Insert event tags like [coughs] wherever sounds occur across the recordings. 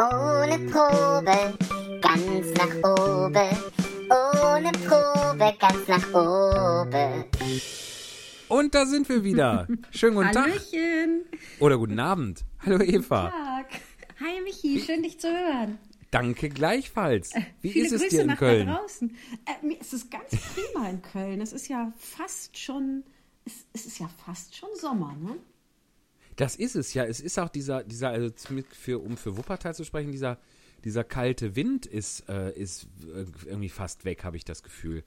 Ohne Probe, ganz nach oben. Ohne Probe, ganz nach oben. Und da sind wir wieder. Schönen guten Tag. Hallöchen. Oder guten Abend. Hallo Eva. Tag. Hi Michi, schön dich zu hören. Danke gleichfalls. Wie Viele ist es Grüße dir in nach Köln? Da draußen. Äh, mir ist es ganz prima in Köln. Es ist ja fast schon, es, es ist ja fast schon Sommer, ne? Das ist es ja. Es ist auch dieser, dieser, also für, um für Wuppertal zu sprechen, dieser, dieser kalte Wind ist, äh, ist irgendwie fast weg, habe ich das Gefühl.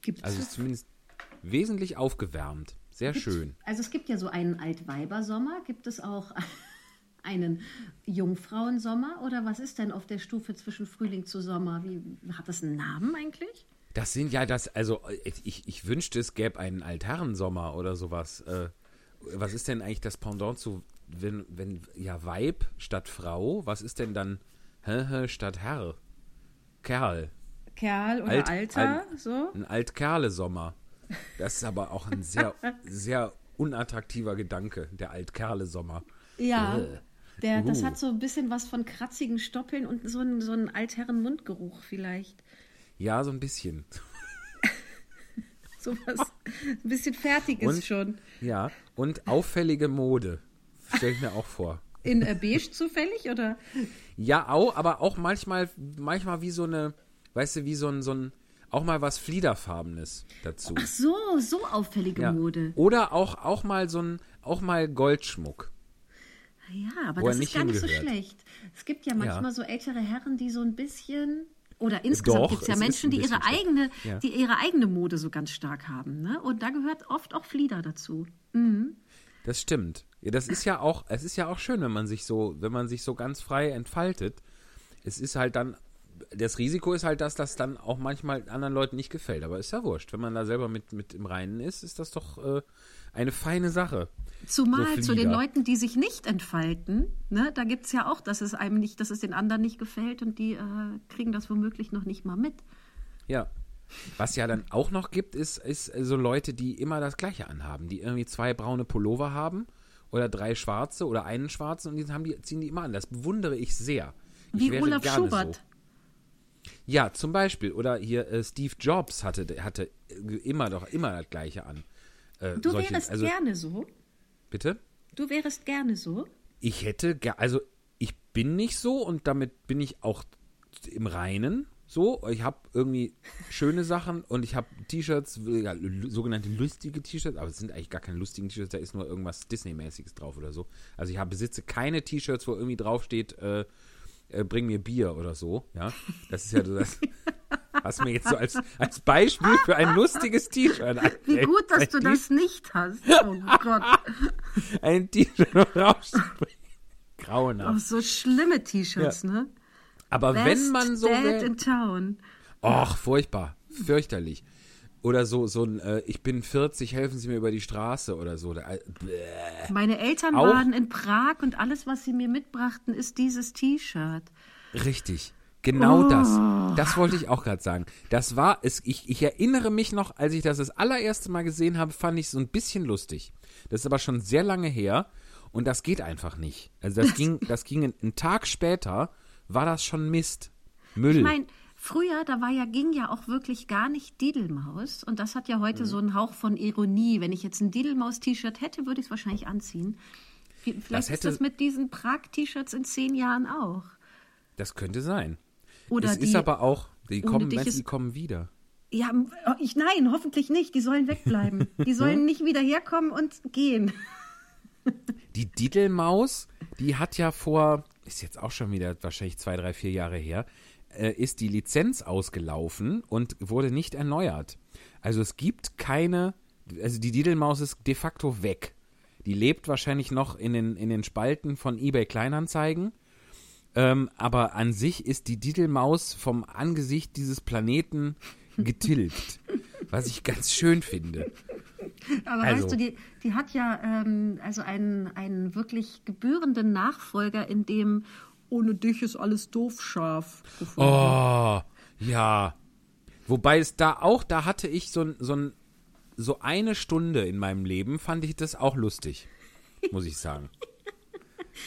Gibt's Also es ist zumindest wesentlich aufgewärmt. Sehr schön. Also es gibt ja so einen Altweibersommer, gibt es auch [laughs] einen Jungfrauensommer oder was ist denn auf der Stufe zwischen Frühling zu Sommer? Wie hat das einen Namen eigentlich? Das sind ja das, also ich, ich wünschte, es gäbe einen Altherrensommer oder sowas. Äh, was ist denn eigentlich das Pendant zu, wenn, wenn, ja, Weib statt Frau, was ist denn dann hä, hä, statt Herr? Kerl. Kerl oder Alt- Alter, alt- so? Ein Altkerle-Sommer. Das ist aber auch ein sehr, [laughs] sehr unattraktiver Gedanke, der Altkerle-Sommer. Ja. Äh. Der, das Uh. hat so ein bisschen was von kratzigen Stoppeln und so einen, so einen Altherren-Mundgeruch vielleicht. Ja, so ein bisschen. [laughs] So was, ein bisschen Fertiges Und? schon. Ja, und auffällige Mode. Stell ich mir auch vor. In äh, beige zufällig oder? Ja, auch, aber auch manchmal, manchmal wie so eine, weißt du, wie so ein, so ein, auch mal was Fliederfarbenes dazu. Ach so, so auffällige Ja. Mode. Oder auch, auch mal so ein, auch mal Goldschmuck. Ja, aber er das ist gar nicht so hingehört. schlecht. Es gibt ja manchmal Ja. so ältere Herren, die so ein bisschen oder insgesamt gibt es ja Menschen, die ihre eigene, Ja. die ihre eigene Mode so ganz stark haben. Ne? Und da gehört oft auch Flieder dazu. Mhm. Das stimmt. Ja, das ist ja auch, es ist ja auch schön, wenn man sich so, wenn man sich so ganz frei entfaltet. Es ist halt dann, das Risiko ist halt, dass das dann auch manchmal anderen Leuten nicht gefällt. Aber ist ja wurscht. Wenn man da selber mit, mit im Reinen ist, ist das doch äh, eine feine Sache. Zumal So zu den. Leuten, die sich nicht entfalten, ne, da gibt es ja auch, dass es einem nicht, dass es den anderen nicht gefällt und die äh, kriegen das womöglich noch nicht mal mit. Ja. Was ja dann auch noch gibt, ist, ist so Leute, die immer das Gleiche anhaben, die irgendwie zwei braune Pullover haben oder drei schwarze oder einen schwarzen und die, haben die ziehen die immer an. Das bewundere ich sehr. Ich Wie wäre Olaf gerne Schubert. So. Ja, zum Beispiel. Oder hier äh, Steve Jobs hatte, hatte äh, immer doch immer das Gleiche an. Äh, Du solche- wärst also, gerne so. Bitte? Du wärst gerne so. Ich hätte, ge- also ich bin nicht so und damit bin ich auch im Reinen so. Ich habe irgendwie schöne Sachen und ich habe T-Shirts, ja, sogenannte lustige T-Shirts, aber es sind eigentlich gar keine lustigen T-Shirts, da ist nur irgendwas Disney-mäßiges drauf oder so. Also ich hab, besitze keine T-Shirts, wo irgendwie draufsteht, äh, äh, bring mir Bier oder so. Ja, das ist ja so das, was mir jetzt so als, als Beispiel für ein lustiges T-Shirt Wie gut, dass du das nicht hast. Oh [laughs] Gott. Ein T-Shirt wo draufsteht. Grauenhaft. Oh, so schlimme T-Shirts, ne? Aber wenn Best man so Dad wär, in Town. Och, furchtbar. Fürchterlich. Oder so, so ein, äh, ich bin 40, helfen Sie mir über die Straße oder so. Da, äh. Meine Eltern Auch- waren in Prag und alles, was sie mir mitbrachten, ist dieses T-Shirt. Richtig. Genau das. Oh. Das wollte ich auch gerade sagen. Das war es. Ich, ich erinnere mich noch, als ich das das allererste Mal gesehen habe, fand ich es so ein bisschen lustig. Das ist aber schon sehr lange her und das geht einfach nicht. Also das [laughs] ging, das ging einen Tag später, war das schon Mist. Müll. Ich meine, früher, da war ja, ging ja auch wirklich gar nicht Didelmaus. Und das hat ja Mhm. heute so einen Hauch von Ironie. Wenn ich jetzt ein Didelmaus-T-Shirt hätte, würde ich es wahrscheinlich anziehen. Vielleicht hätte- ist das mit diesen Prag-T-Shirts in zehn Jahren auch. das könnte sein. Oder es die, ist aber auch, die kommen, ist- die kommen wieder. Ja, ich, nein, hoffentlich nicht. Die sollen wegbleiben. Die sollen nicht wieder herkommen und gehen. Die Diddlemaus, die hat ja vor, ist jetzt auch schon wieder wahrscheinlich zwei, drei, vier Jahre her, äh, ist die Lizenz ausgelaufen und wurde nicht erneuert. Also es gibt keine, also die Diddlemaus ist de facto weg. Die lebt wahrscheinlich noch in den, in den Spalten von eBay Kleinanzeigen. Ähm, aber an sich ist die Diddlemaus vom Angesicht dieses Planeten getilgt. [laughs] was ich ganz schön finde. Aber Also- weißt du, die, die hat ja ähm, also einen, einen wirklich gebührenden Nachfolger, in dem ohne dich ist alles doof scharf gefunden. Oh, ja. Wobei es da auch, da hatte ich so, so, so eine Stunde in meinem Leben, fand ich das auch lustig, muss ich sagen.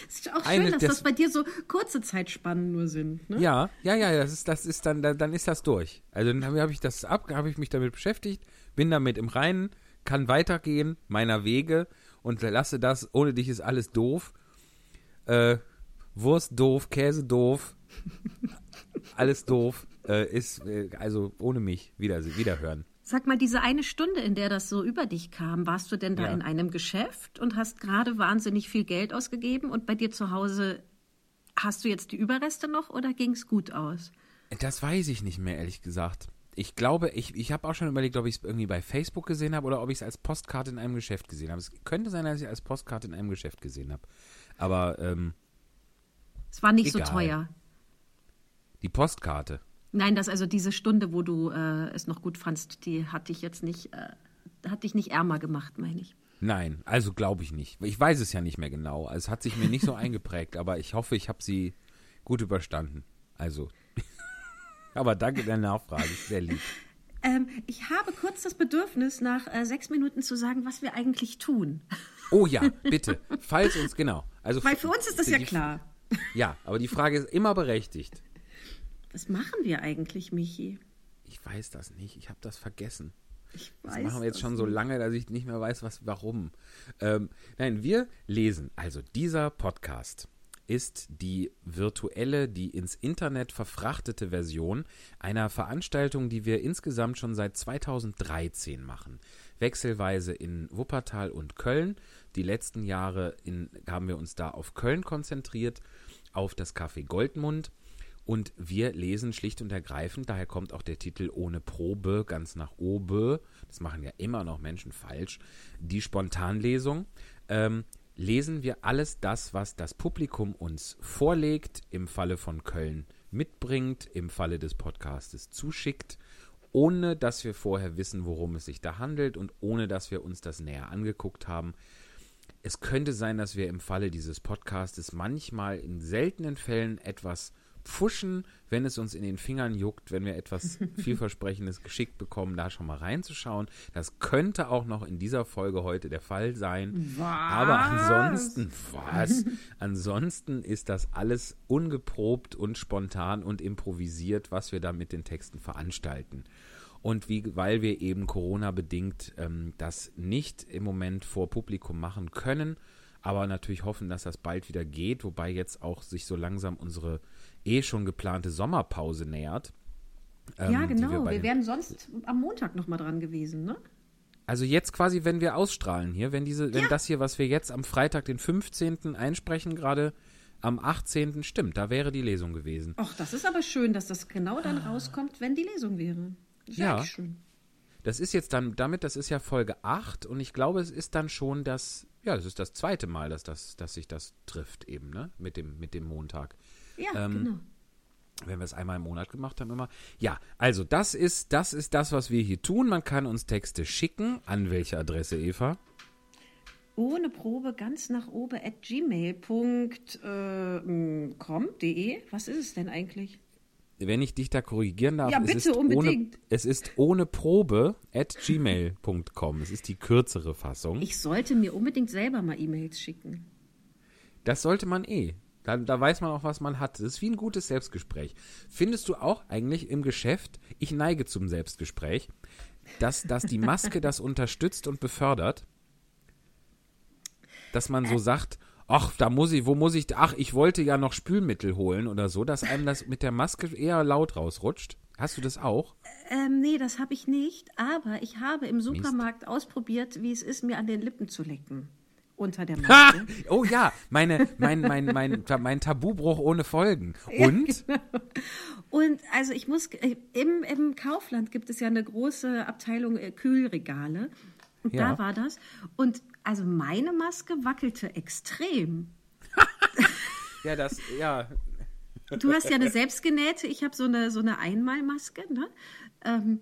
Es [laughs] ist auch Eine schön, dass des- das bei dir so kurze Zeitspannen nur sind. Ne? Ja, ja, ja, das ist, das ist dann, dann dann ist das durch. Also dann habe ich das ab, habe ich mich damit beschäftigt, bin damit im Reinen, kann weitergehen, meiner Wege und lasse das, ohne dich ist alles doof. Äh, Wurst doof, Käse doof, [laughs] alles doof, äh, ist, äh, also ohne mich wieder, wiederhören. Sag mal, diese eine Stunde, in der das so über dich kam, warst du denn da Ja. in einem Geschäft und hast gerade wahnsinnig viel Geld ausgegeben und bei dir zu Hause hast du jetzt die Überreste noch oder ging es gut aus? Das weiß ich nicht mehr, ehrlich gesagt. Ich glaube, ich, ich habe auch schon überlegt, ob ich es irgendwie bei Facebook gesehen habe oder ob ich es als Postkarte in einem Geschäft gesehen habe. Es könnte sein, dass ich es als Postkarte in einem Geschäft gesehen habe. Aber ähm, Es war nicht Egal. so teuer. die Postkarte. Nein, das also diese Stunde, wo du äh, es noch gut fandst, die hat dich jetzt nicht, äh, hat dich nicht ärmer gemacht, meine ich. Nein, also glaube ich nicht. Ich weiß es ja nicht mehr genau. Es hat sich mir nicht so [laughs] eingeprägt, aber ich hoffe, ich habe sie gut überstanden. Also. Aber danke der Nachfrage, ist sehr lieb. [laughs] Ähm, ich habe kurz das Bedürfnis, nach äh, sechs Minuten zu sagen, was wir eigentlich tun. Oh ja, [laughs] bitte. Falls uns, genau. Also, Weil für uns ist das ja klar. Ja, aber die Frage ist immer berechtigt. Was machen wir eigentlich, Michi? Ich weiß das nicht. Ich habe das vergessen. Ich Das weiß machen wir jetzt das schon so lange, dass ich nicht mehr weiß, was, warum. Ähm, nein, wir lesen. Also dieser Podcast ist die virtuelle, die ins Internet verfrachtete Version einer Veranstaltung, die wir insgesamt schon seit 2013 machen. Wechselweise in Wuppertal und Köln. Die letzten Jahre in, haben wir uns da auf Köln konzentriert, auf das Café Goldmund. Und wir lesen schlicht und ergreifend, daher kommt auch der Titel ohne Probe, ganz nach oben. Das machen ja immer noch Menschen falsch. Die Spontanlesung. Ähm, lesen wir alles das, was das Publikum uns vorlegt, im Falle von Köln mitbringt, im Falle des Podcastes zuschickt, ohne dass wir vorher wissen, worum es sich da handelt und ohne dass wir uns das näher angeguckt haben. Es könnte sein, dass wir im Falle dieses Podcastes manchmal in seltenen Fällen etwas pfuschen, wenn es uns in den Fingern juckt, wenn wir etwas [laughs] vielversprechendes geschickt bekommen, da schon mal reinzuschauen. Das könnte auch noch in dieser Folge heute der Fall sein. Aber ansonsten, was? [laughs] Ansonsten ist das alles ungeprobt und spontan und improvisiert, was wir da mit den Texten veranstalten. Und wie, weil wir eben Corona-bedingt ähm, das nicht im Moment vor Publikum machen können, aber natürlich hoffen, dass das bald wieder geht, wobei jetzt auch sich so langsam unsere eh schon geplante Sommerpause nähert. ähm, ja, genau. Wir, den- wären sonst am Montag noch mal dran gewesen, ne? Also jetzt quasi, wenn wir ausstrahlen hier, wenn diese, wenn das hier, was wir jetzt am Freitag, den 15. einsprechen, gerade am 18. stimmt, da wäre die Lesung gewesen. Ach, das ist aber schön, dass das genau dann rauskommt, wenn die Lesung wäre. Das Ja. schön. Das ist jetzt dann, damit, das ist ja Folge 8 und ich glaube, es ist dann schon das, ja, das ist das zweite Mal, dass, das, dass sich das trifft eben, ne, mit dem, mit dem Montag. Ja, Ähm, genau. wenn wir es einmal im Monat gemacht haben immer. Ja, also das ist, das ist das, was wir hier tun. Man kann uns Texte schicken. An welche Adresse, Eva? Ohne Probe ganz nach oben at gmail.com.de. Was ist es denn eigentlich? Wenn ich dich da korrigieren darf, Ja, es, bitte, ist unbedingt. Ohne, es ist ohne Probe at gmail.com. Es ist die kürzere Fassung. Ich sollte mir unbedingt selber mal E-Mails schicken. Das sollte man eh. Da, da weiß man auch, was man hat. Das ist wie ein gutes Selbstgespräch. Findest du auch eigentlich im Geschäft, ich neige zum Selbstgespräch, dass, dass die Maske das unterstützt und befördert? Dass man so sagt, ach, da muss ich, wo muss ich, ach, ich wollte ja noch Spülmittel holen oder so, dass einem das mit der Maske eher laut rausrutscht. Hast du das auch? Ähm, nee, das habe ich nicht, aber ich habe im Supermarkt ausprobiert, wie es ist, mir an den Lippen zu lecken. Unter der! Maske. Oh ja, meine, mein, mein, mein, mein Tabubruch ohne Folgen. [laughs] Und? Und also ich muss, äh, im, im Kaufland gibt es ja eine große Abteilung äh, Kühlregale. Und Ja. da war das. Und also meine Maske wackelte extrem. [laughs] Ja, das, ja. Du hast ja eine selbstgenähte, ich habe so eine, so eine Einmalmaske. Ne? Ähm,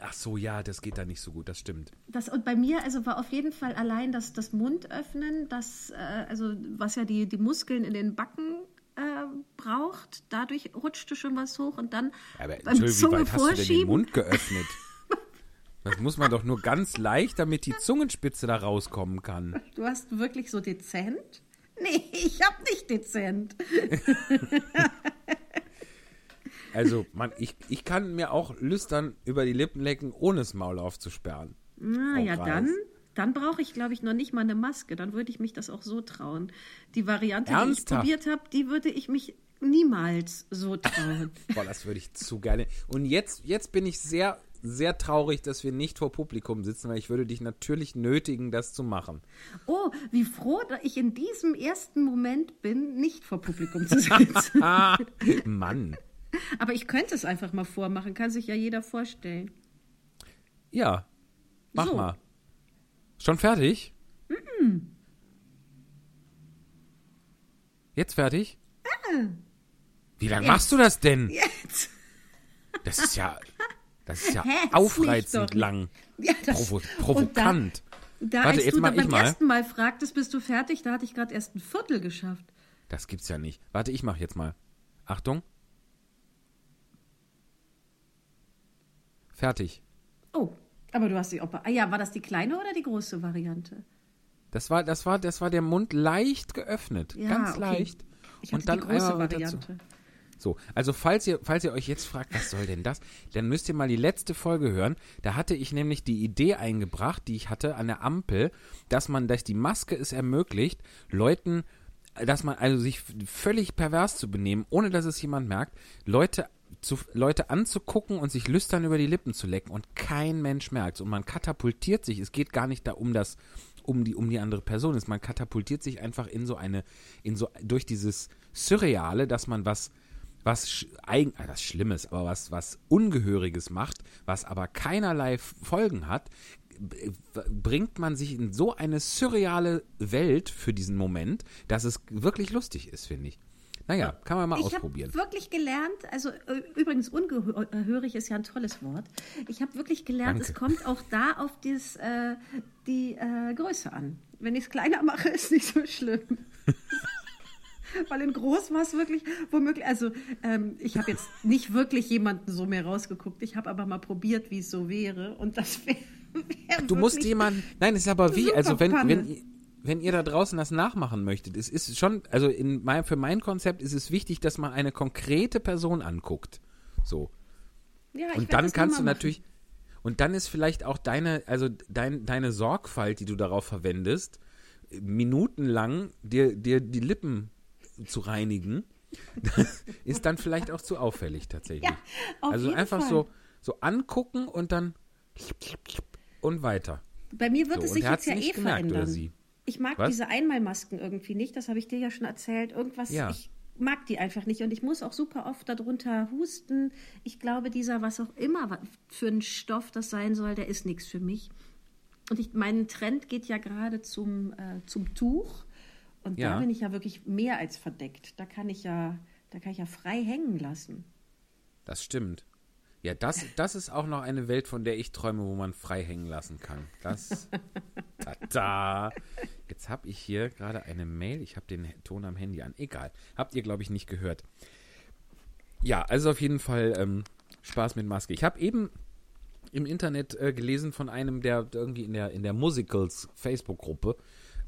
Ach so, ja, das geht da nicht so gut, das stimmt. Das, und bei mir also war auf jeden Fall allein das, das Mundöffnen, das, äh, also was ja die, die Muskeln in den Backen äh, braucht, dadurch rutschte schon was hoch und dann Aber beim Entschuldigung, wie Zunge weit hast du denn den vorschieben. Mund geöffnet? Das muss man doch nur ganz leicht, damit die Zungenspitze da rauskommen kann. Du hast wirklich so dezent Nee, ich hab nicht dezent. [laughs] Also, man, ich, ich kann mir auch lüstern über die Lippen lecken, ohne das Maul aufzusperren. Na Frau ja, Kreis. dann, dann brauche ich, glaube ich, noch nicht mal eine Maske. Dann würde ich mich das auch so trauen. Die Variante, Ernsthaft? die ich probiert habe, die würde ich mich niemals so trauen. [laughs] Boah, das würde ich zu gerne. Und jetzt, jetzt bin ich sehr, sehr traurig, dass wir nicht vor Publikum sitzen, weil ich würde dich natürlich nötigen, das zu machen. oh, wie froh, dass ich in diesem ersten Moment bin, nicht vor Publikum zu sitzen. Ah, [laughs] Mann. Aber ich könnte es einfach mal vormachen, kann sich ja jeder vorstellen. Ja, mach So. mal. Schon fertig? Jetzt fertig? Wie lange machst du das denn? Jetzt. Das ist ja, das ist ja Hä? Aufreizend lang. Ja, Provo provokant. Da, Warte, als jetzt du mach da beim mal. ersten Mal fragtest, bist du fertig, da hatte ich gerade erst ein Viertel geschafft. Das gibt's ja nicht. Warte, ich mach jetzt mal. Achtung. Fertig. Oh, aber du hast die Oper. Ah ja, war das die kleine oder die große Variante? Das war, das war, das war der Mund leicht geöffnet. Ja, ganz okay. leicht. Ich Und dann die große. Variante. So, also falls ihr, falls ihr euch jetzt fragt, was soll denn das, dann müsst ihr mal die letzte Folge hören. Da hatte ich nämlich die Idee eingebracht, die ich hatte an der Ampel, dass man, dass die Maske es ermöglicht, Leuten, dass man also sich völlig pervers zu benehmen, ohne dass es jemand merkt, Leute zu, Leute anzugucken und sich lüstern über die Lippen zu lecken und kein Mensch merkt und man katapultiert sich. Es geht gar nicht da um das, um die, um die andere Person ist. Man katapultiert sich einfach in so eine, in so, durch dieses Surreale, dass man was, was eigen, äh, was Schlimmes, aber was, was Ungehöriges macht, was aber keinerlei Folgen hat, bringt man sich in so eine surreale Welt für diesen Moment, dass es wirklich lustig ist, finde ich. Naja, kann man mal Ich ausprobieren. habe wirklich gelernt, also äh, übrigens ungehörig ist ja ein tolles Wort. Ich habe wirklich gelernt, Danke. es kommt auch da auf das, äh, die äh, Größe an. Wenn ich es kleiner mache, [laughs] ist nicht so schlimm. [laughs] Weil in groß war es wirklich womöglich, also ähm, ich habe jetzt nicht wirklich jemanden so mehr rausgeguckt, ich habe aber mal probiert, wie es so wäre und das [laughs] wäre wär Du musst jemanden. Nein, ist aber wie, also wenn, wenn, wenn ihr da draußen das nachmachen möchtet, es ist schon, also in mein, für mein Konzept ist es wichtig, dass man eine konkrete Person anguckt. So. Ja, ich Und dann kannst du natürlich, und dann ist vielleicht auch deine, also dein, deine Sorgfalt, die du darauf verwendest, minutenlang dir, dir die Lippen zu reinigen, [laughs] ist dann vielleicht auch zu auffällig tatsächlich. Ja, also einfach Fall. so, so angucken und dann und weiter. Bei mir wird So, es sich jetzt ja eh gemerkt, verändern. Ich mag Was? diese Einmalmasken irgendwie nicht, das habe ich dir ja schon erzählt. Irgendwas, Ja. ich mag die einfach nicht und ich muss auch super oft darunter husten. Ich glaube, dieser, was auch immer für ein Stoff das sein soll, der ist nichts für mich. Und ich, mein Trend geht ja gerade zum, äh, zum Tuch und Ja. da bin ich ja wirklich mehr als verdeckt. Da kann ich ja, da kann ich ja frei hängen lassen. Das stimmt. Ja, das, das ist auch noch eine Welt, von der ich träume, wo man frei hängen lassen kann. Das. [laughs] Tada! Jetzt habe ich hier gerade eine Mail. Ich habe den Ton am Handy an. Egal. Habt ihr, glaube ich, nicht gehört. Ja, also auf jeden Fall ähm, Spaß mit Maske. Ich habe eben im Internet äh, gelesen von einem, der irgendwie in der, in der Musicals Facebook-Gruppe,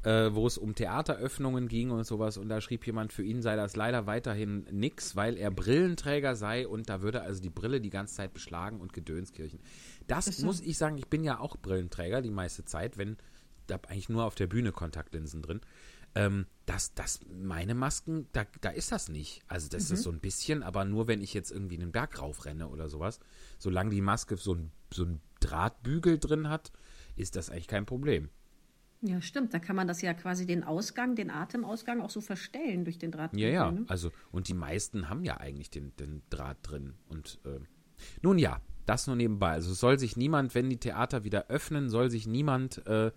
äh, wo es um Theateröffnungen ging und sowas. Und da schrieb jemand, für ihn sei das leider weiterhin nix, weil er Brillenträger sei und da würde also die Brille die ganze Zeit beschlagen und Gedönskirchen. Das muss ich sagen, ich bin ja auch Brillenträger die meiste Zeit, wenn, da hab eigentlich nur auf der Bühne Kontaktlinsen drin. Ähm, das, das, meine Masken, da, da ist das nicht. Also das ist so ein bisschen, aber nur wenn ich jetzt irgendwie einen Berg raufrenne oder sowas. Solange die Maske so ein, so ein Drahtbügel drin hat, ist das eigentlich kein Problem. Ja, stimmt. Da kann man das ja quasi den Ausgang, den Atemausgang auch so verstellen durch den Draht. Ja, ja. Ne? Also, und die meisten haben ja eigentlich den, den Draht drin. Und äh, nun ja, das nur nebenbei. Also es soll sich niemand, wenn die Theater wieder öffnen, soll sich niemand äh,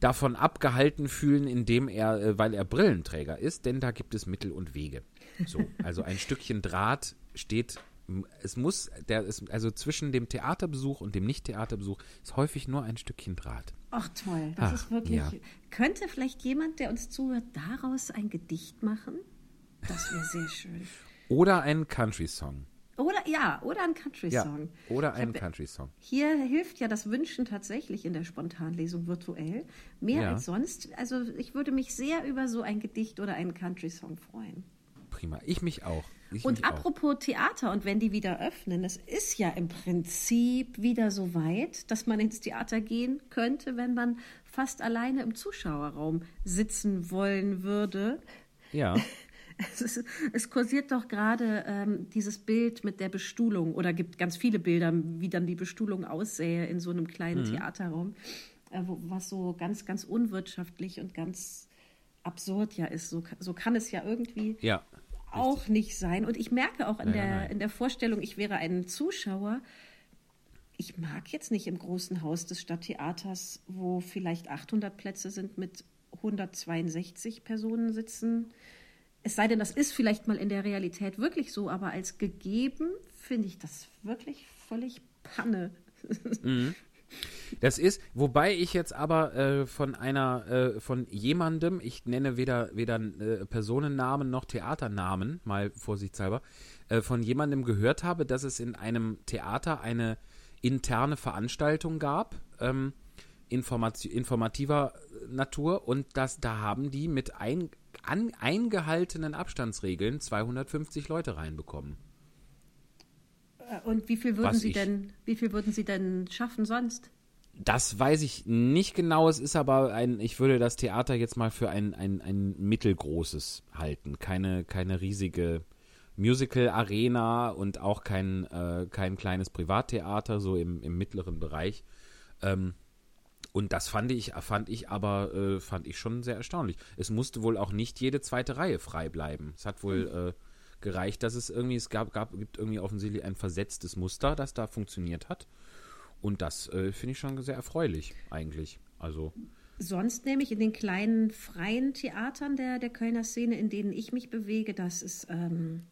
davon abgehalten fühlen, indem er, äh, weil er Brillenträger ist, denn da gibt es Mittel und Wege. So, also ein [laughs] Stückchen Draht steht. Es muss, der ist, also zwischen dem Theaterbesuch und dem Nicht-Theaterbesuch ist häufig nur ein Stückchen Draht. Ach toll, das Ach, ist wirklich. ja. Könnte vielleicht jemand, der uns zuhört, daraus ein Gedicht machen? Das wäre sehr schön. Oder einen Country-Song. Oder ja, oder ein Ja, Country-Song. oder Ich einen hab- Country-Song. Hier hilft ja das Wünschen tatsächlich in der Spontanlesung virtuell. Mehr Ja. als sonst. Also ich würde mich sehr über so ein Gedicht oder einen Country-Song freuen. Prima. Ich mich auch. Ich Und mich auch. apropos Theater und wenn die wieder öffnen, es ist ja im Prinzip wieder so weit, dass man ins Theater gehen könnte, wenn man fast alleine im Zuschauerraum sitzen wollen würde. Ja. [laughs] Es, ist, es kursiert doch gerade ähm, dieses Bild mit der Bestuhlung oder gibt ganz viele Bilder, wie dann die Bestuhlung aussähe in so einem kleinen Theaterraum, äh, wo, was so ganz, ganz unwirtschaftlich und ganz absurd ja ist. So, so kann es ja irgendwie Ja. Auch nicht sein. Und ich merke auch in, nein, der, nein. in der Vorstellung, ich wäre ein Zuschauer. Ich mag jetzt nicht im großen Haus des Stadttheaters, wo vielleicht 800 Plätze sind, mit 162 Personen sitzen. Es sei denn, das ist vielleicht mal in der Realität wirklich so, aber als gegeben finde ich das wirklich völlig Panne. [laughs] Das ist, wobei ich jetzt aber äh, von einer, äh, von jemandem, ich nenne weder, weder äh, Personennamen noch Theaternamen, mal vorsichtshalber, äh, von jemandem gehört habe, dass es in einem Theater eine interne Veranstaltung gab, ähm, informati informativer Natur, und das, da haben die mit ein, an, eingehaltenen Abstandsregeln 250 Leute reinbekommen. Äh, Und wie viel würden Was Sie ich- denn, wie viel würden Sie denn schaffen sonst? Das weiß ich nicht genau. Es ist aber ein, ich würde das Theater jetzt mal für ein, ein, ein mittelgroßes halten. Keine, keine riesige Musical-Arena und auch kein, äh, kein kleines Privattheater, so im, im mittleren Bereich. Ähm, und das fand ich, fand ich aber, äh, fand ich schon sehr erstaunlich. Es musste wohl auch nicht jede zweite Reihe frei bleiben. Es hat wohl äh, gereicht, dass es irgendwie, es gab, gab, gibt irgendwie offensichtlich ein versetztes Muster, das da funktioniert hat. Und das äh, finde ich schon sehr erfreulich, eigentlich. Also, Sonst nämlich in den kleinen freien Theatern der, der Kölner Szene, in denen ich mich bewege, das ist, ähm,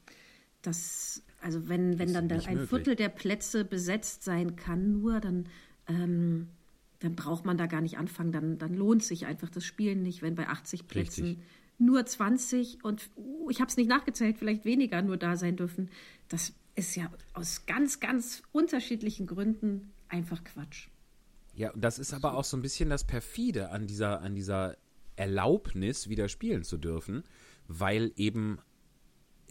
das, also wenn, wenn dann da ein möglich. Viertel der Plätze besetzt sein kann, nur dann, ähm, dann braucht man da gar nicht anfangen, dann, dann lohnt sich einfach das Spielen nicht, wenn bei 80 Plätzen Richtig. Nur 20 und uh, ich habe es nicht nachgezählt, vielleicht weniger nur da sein dürfen. Das ist ja aus ganz, ganz unterschiedlichen Gründen einfach Quatsch. ja, und das ist aber auch so ein bisschen das Perfide an dieser, an dieser Erlaubnis, wieder spielen zu dürfen, weil eben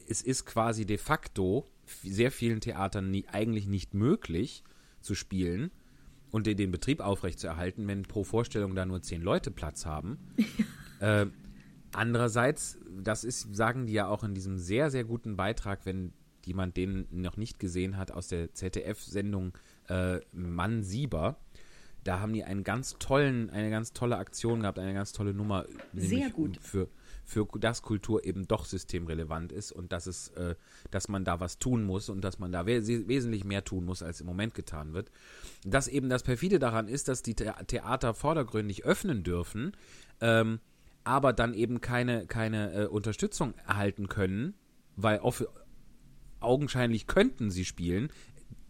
es ist quasi de facto sehr vielen Theatern nie, eigentlich nicht möglich zu spielen und den, den Betrieb aufrechtzuerhalten, wenn pro Vorstellung da nur zehn Leute Platz haben. [laughs] äh, andererseits, das ist, sagen die ja auch in diesem sehr, sehr guten Beitrag, wenn jemand den noch nicht gesehen hat, aus der ZDF-Sendung äh, Mann Sieber. Da haben die einen ganz tollen, eine ganz tolle Aktion gehabt, eine ganz tolle Nummer, Sehr gut. für für dass Kultur eben doch systemrelevant ist und dass es, äh, dass man da was tun muss und dass man da we wesentlich mehr tun muss, als im Moment getan wird. Dass eben das perfide daran ist, dass die The Theater vordergründig öffnen dürfen, ähm, aber dann eben keine keine äh, Unterstützung erhalten können, weil off augenscheinlich könnten sie spielen.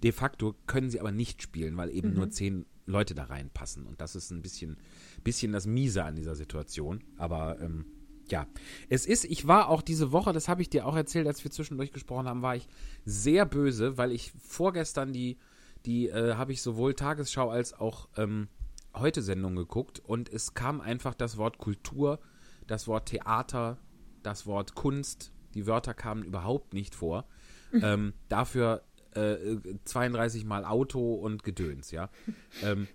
De facto können sie aber nicht spielen, weil eben nur zehn Leute da reinpassen. Und das ist ein bisschen, bisschen das Miese an dieser Situation. Aber ähm, ja, es ist, ich war auch diese Woche, das habe ich dir auch erzählt, als wir zwischendurch gesprochen haben, war ich sehr böse, weil ich vorgestern die, die äh, habe ich sowohl Tagesschau als auch ähm, heute Sendung geguckt und es kam einfach das Wort Kultur, das Wort Theater, das Wort Kunst, die Wörter kamen überhaupt nicht vor. [laughs] ähm, dafür äh, 32 Mal Auto und Gedöns, ja. ähm,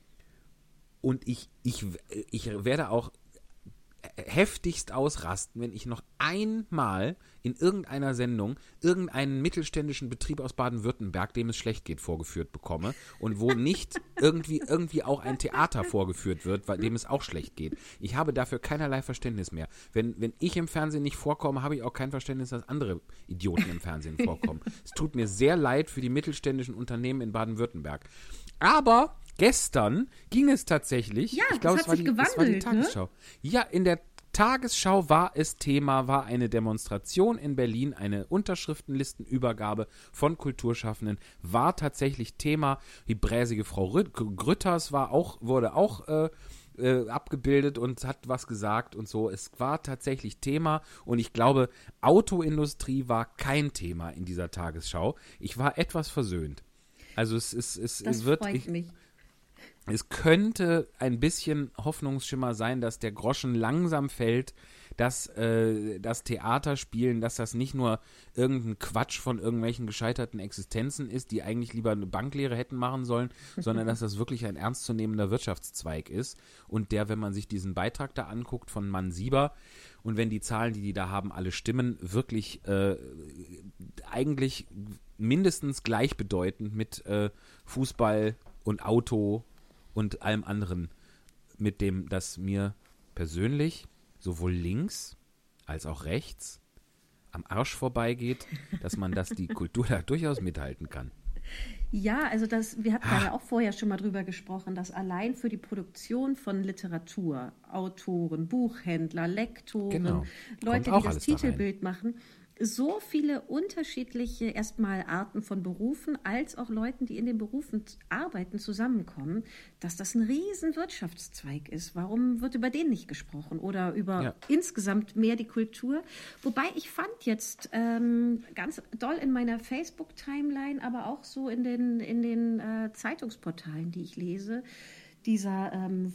und ich, ich, ich werde auch heftigst ausrasten, wenn ich noch einmal in irgendeiner Sendung irgendeinen mittelständischen Betrieb aus Baden-Württemberg, dem es schlecht geht, vorgeführt bekomme und wo nicht irgendwie, irgendwie auch ein Theater vorgeführt wird, dem es auch schlecht geht. Ich habe dafür keinerlei Verständnis mehr. Wenn, wenn ich im Fernsehen nicht vorkomme, habe ich auch kein Verständnis, dass andere Idioten im Fernsehen vorkommen. es tut mir sehr leid für die mittelständischen Unternehmen in Baden-Württemberg. Aber gestern ging es tatsächlich. Ja, ich glaube, es war die- es war die ne? Tagesschau. Ja, in der Tagesschau war es Thema, war eine Demonstration in Berlin, eine Unterschriftenlistenübergabe von Kulturschaffenden, war tatsächlich Thema. Die bräsige Frau Rüt- Grütters war auch, wurde auch äh, äh, abgebildet und hat was gesagt und so. Es war tatsächlich Thema und ich glaube, Autoindustrie war kein Thema in dieser Tagesschau. Ich war etwas versöhnt. Also es, es, es, es wird. freut Ich, mich. Es könnte ein bisschen Hoffnungsschimmer sein, dass der Groschen langsam fällt, dass äh, das Theaterspielen, dass das nicht nur irgendein Quatsch von irgendwelchen gescheiterten Existenzen ist, die eigentlich lieber eine Banklehre hätten machen sollen, [laughs] sondern dass das wirklich ein ernstzunehmender Wirtschaftszweig ist. Und der, wenn man sich diesen Beitrag da anguckt von Mann Sieber und wenn die Zahlen, die die da haben, alle stimmen, wirklich äh, eigentlich mindestens gleichbedeutend mit äh, Fußball und Auto und allem anderen, mit dem das mir persönlich sowohl links als auch rechts am Arsch vorbeigeht, dass man das die Kultur da durchaus mithalten kann. Ja, also das, wir hatten da ja auch vorher schon mal drüber gesprochen, dass allein für die Produktion von Literatur, Autoren, Buchhändler, Lektoren, Genau. Leute, die das alles da. Titelbild machen, so viele unterschiedliche erstmal Arten von Berufen, als auch Leuten, die in den Berufen arbeiten, zusammenkommen, dass das ein riesen Wirtschaftszweig ist. Warum wird über den nicht gesprochen oder über Ja. insgesamt mehr die Kultur? Wobei ich fand jetzt ähm, ganz doll in meiner Facebook-Timeline, aber auch so in den, in den äh, Zeitungsportalen, die ich lese, dieser, ähm,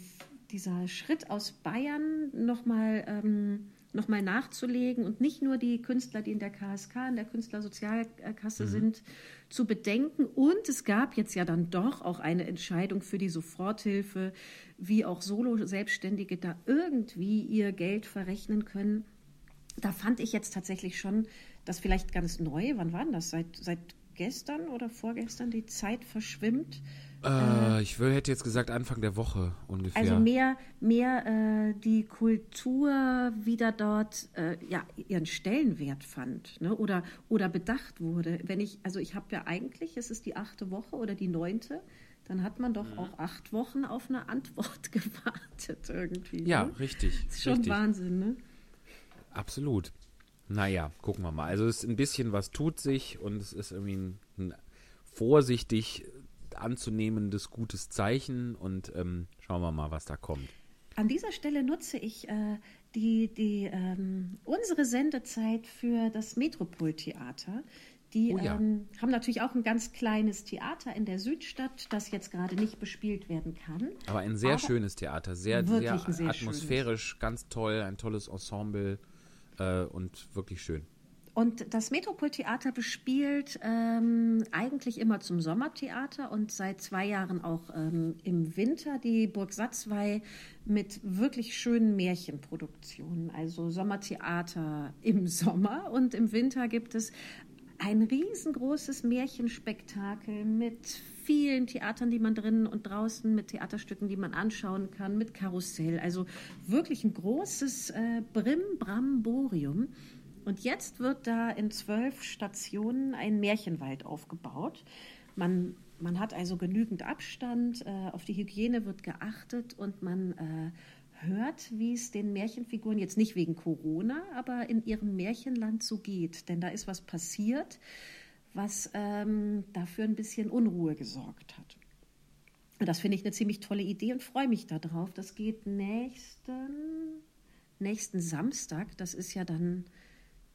dieser Schritt aus Bayern nochmal ähm, noch mal nachzulegen und nicht nur die Künstler, die in der KSK, in der Künstlersozialkasse sind, zu bedenken. Und es gab jetzt ja dann doch auch eine Entscheidung für die Soforthilfe, wie auch Solo-Selbstständige da irgendwie ihr Geld verrechnen können. Da fand ich jetzt tatsächlich schon, das vielleicht ganz neu, wann war denn das? Seit, seit gestern oder vorgestern die Zeit verschwimmt. Äh, ich will, hätte jetzt gesagt Anfang der Woche ungefähr. Also mehr, mehr äh, die Kultur wieder dort äh, ja, ihren Stellenwert fand ne? oder, oder bedacht wurde. Wenn ich, also ich habe ja eigentlich, es ist die achte Woche oder die neunte, dann hat man doch auch acht Wochen auf eine Antwort [laughs] gewartet irgendwie. ja, ne? richtig. Das ist schon richtig. Wahnsinn, ne? Absolut. Naja, gucken wir mal. Also es ist ein bisschen was tut sich und es ist irgendwie ein, ein vorsichtig anzunehmendes gutes Zeichen und ähm, schauen wir mal, was da kommt. An dieser Stelle nutze ich äh, die, die, ähm, unsere Sendezeit für das Metropoltheater. Die Oh ja. ähm, haben natürlich auch ein ganz kleines Theater in der Südstadt, das jetzt gerade nicht bespielt werden kann. Aber ein sehr Aber- schönes Theater, sehr, sehr, sehr atmosphärisch, ganz toll, ein tolles Ensemble äh, und wirklich schön. Und das Metropoltheater bespielt ähm, eigentlich immer zum Sommertheater und seit zwei Jahren auch ähm, im Winter die Burg Satzwey mit wirklich schönen Märchenproduktionen. Also Sommertheater im [laughs] Sommer und im Winter gibt es ein riesengroßes Märchenspektakel mit vielen Theatern, die man drinnen und draußen, mit Theaterstücken, die man anschauen kann, mit Karussell. Also wirklich ein großes äh, Brim-Bramborium. Und jetzt wird da in zwölf Stationen ein Märchenwald aufgebaut. Man, man hat also genügend Abstand, äh, auf die Hygiene wird geachtet und man äh, hört, wie es den Märchenfiguren jetzt nicht wegen Corona, aber in ihrem Märchenland so geht. Denn da ist was passiert, was ähm, dafür ein bisschen Unruhe gesorgt hat. Und das finde ich eine ziemlich tolle Idee und freue mich darauf. Das geht nächsten, nächsten Samstag. Das ist ja dann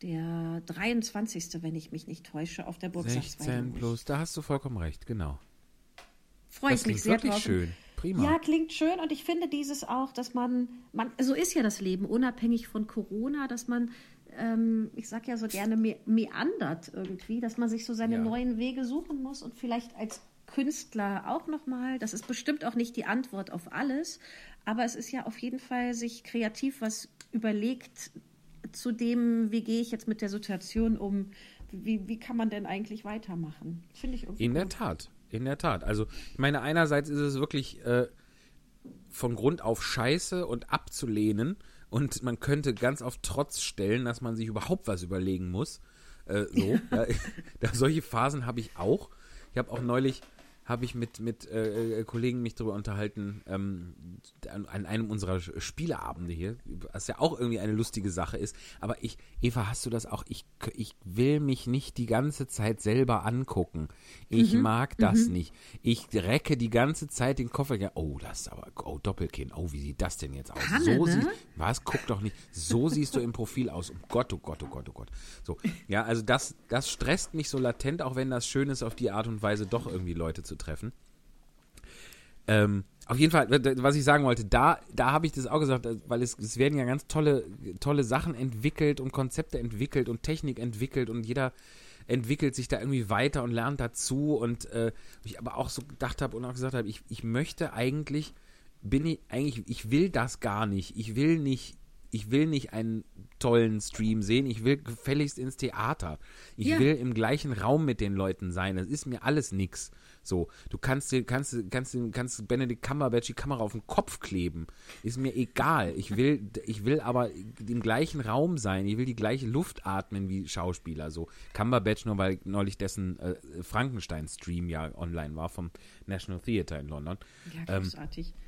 der 23., wenn ich mich nicht täusche, auf der Burg 16 plus, da hast du vollkommen recht, genau. Freue ich mich sehr wirklich drauf. schön. Prima. Ja, klingt schön und ich finde dieses auch, dass man, man so ist ja das Leben, unabhängig von Corona, dass man, ähm, ich sag ja so gerne, me meandert irgendwie, dass man sich so seine Ja. neuen Wege suchen muss und vielleicht als Künstler auch nochmal, das ist bestimmt auch nicht die Antwort auf alles, aber es ist ja auf jeden Fall sich kreativ was überlegt zu dem, wie gehe ich jetzt mit der Situation um, wie, wie kann man denn eigentlich weitermachen? Finde ich irgendwie In der gut. Tat, in der Tat. Also, ich meine, einerseits ist es wirklich äh, von Grund auf scheiße und abzulehnen und man könnte ganz auf Trotz stellen, dass man sich überhaupt was überlegen muss. Äh, so, [laughs] ja, [laughs] da, solche Phasen habe ich auch. Ich habe auch neulich habe ich mit, mit äh, Kollegen mich darüber unterhalten, ähm, an, an, einem unserer Spieleabende hier, was ja auch irgendwie eine lustige Sache ist. Aber ich, Eva, hast du das auch? Ich, ich will mich nicht die ganze Zeit selber angucken. Ich mhm. mag das mhm. nicht. Ich recke die ganze Zeit den Koffer. Oh, das ist aber, oh, Doppelkinn. Oh, wie sieht das denn jetzt aus? Panne, so ne? siehst, was? Guck doch nicht. So siehst du im Profil aus. Oh Gott, oh Gott, oh Gott, oh Gott. So, ja, also das, das stresst mich so latent, auch wenn das schön ist, auf die Art und Weise doch irgendwie Leute zu treffen. Ähm, auf jeden Fall, was ich sagen wollte, da, da habe ich das auch gesagt, weil es, es werden ja ganz tolle, tolle Sachen entwickelt und Konzepte entwickelt und Technik entwickelt und jeder entwickelt sich da irgendwie weiter und lernt dazu und äh, ich aber auch so gedacht habe und auch gesagt habe, ich, ich möchte eigentlich, bin ich eigentlich, ich will das gar nicht. Ich will nicht ich will nicht einen tollen Stream sehen, ich will gefälligst ins Theater. Ich ja. will im gleichen Raum mit den Leuten sein. Das ist mir alles nix. So, du kannst dir, kannst, kannst, kannst Benedict Cumberbatch die Kamera auf den Kopf kleben. Ist mir egal. Ich will, ich will aber im gleichen Raum sein. Ich will die gleiche Luft atmen wie Schauspieler. So, Cumberbatch nur, weil neulich dessen äh, Frankenstein-Stream ja online war vom National Theatre in London. Ja, großartig. Ähm,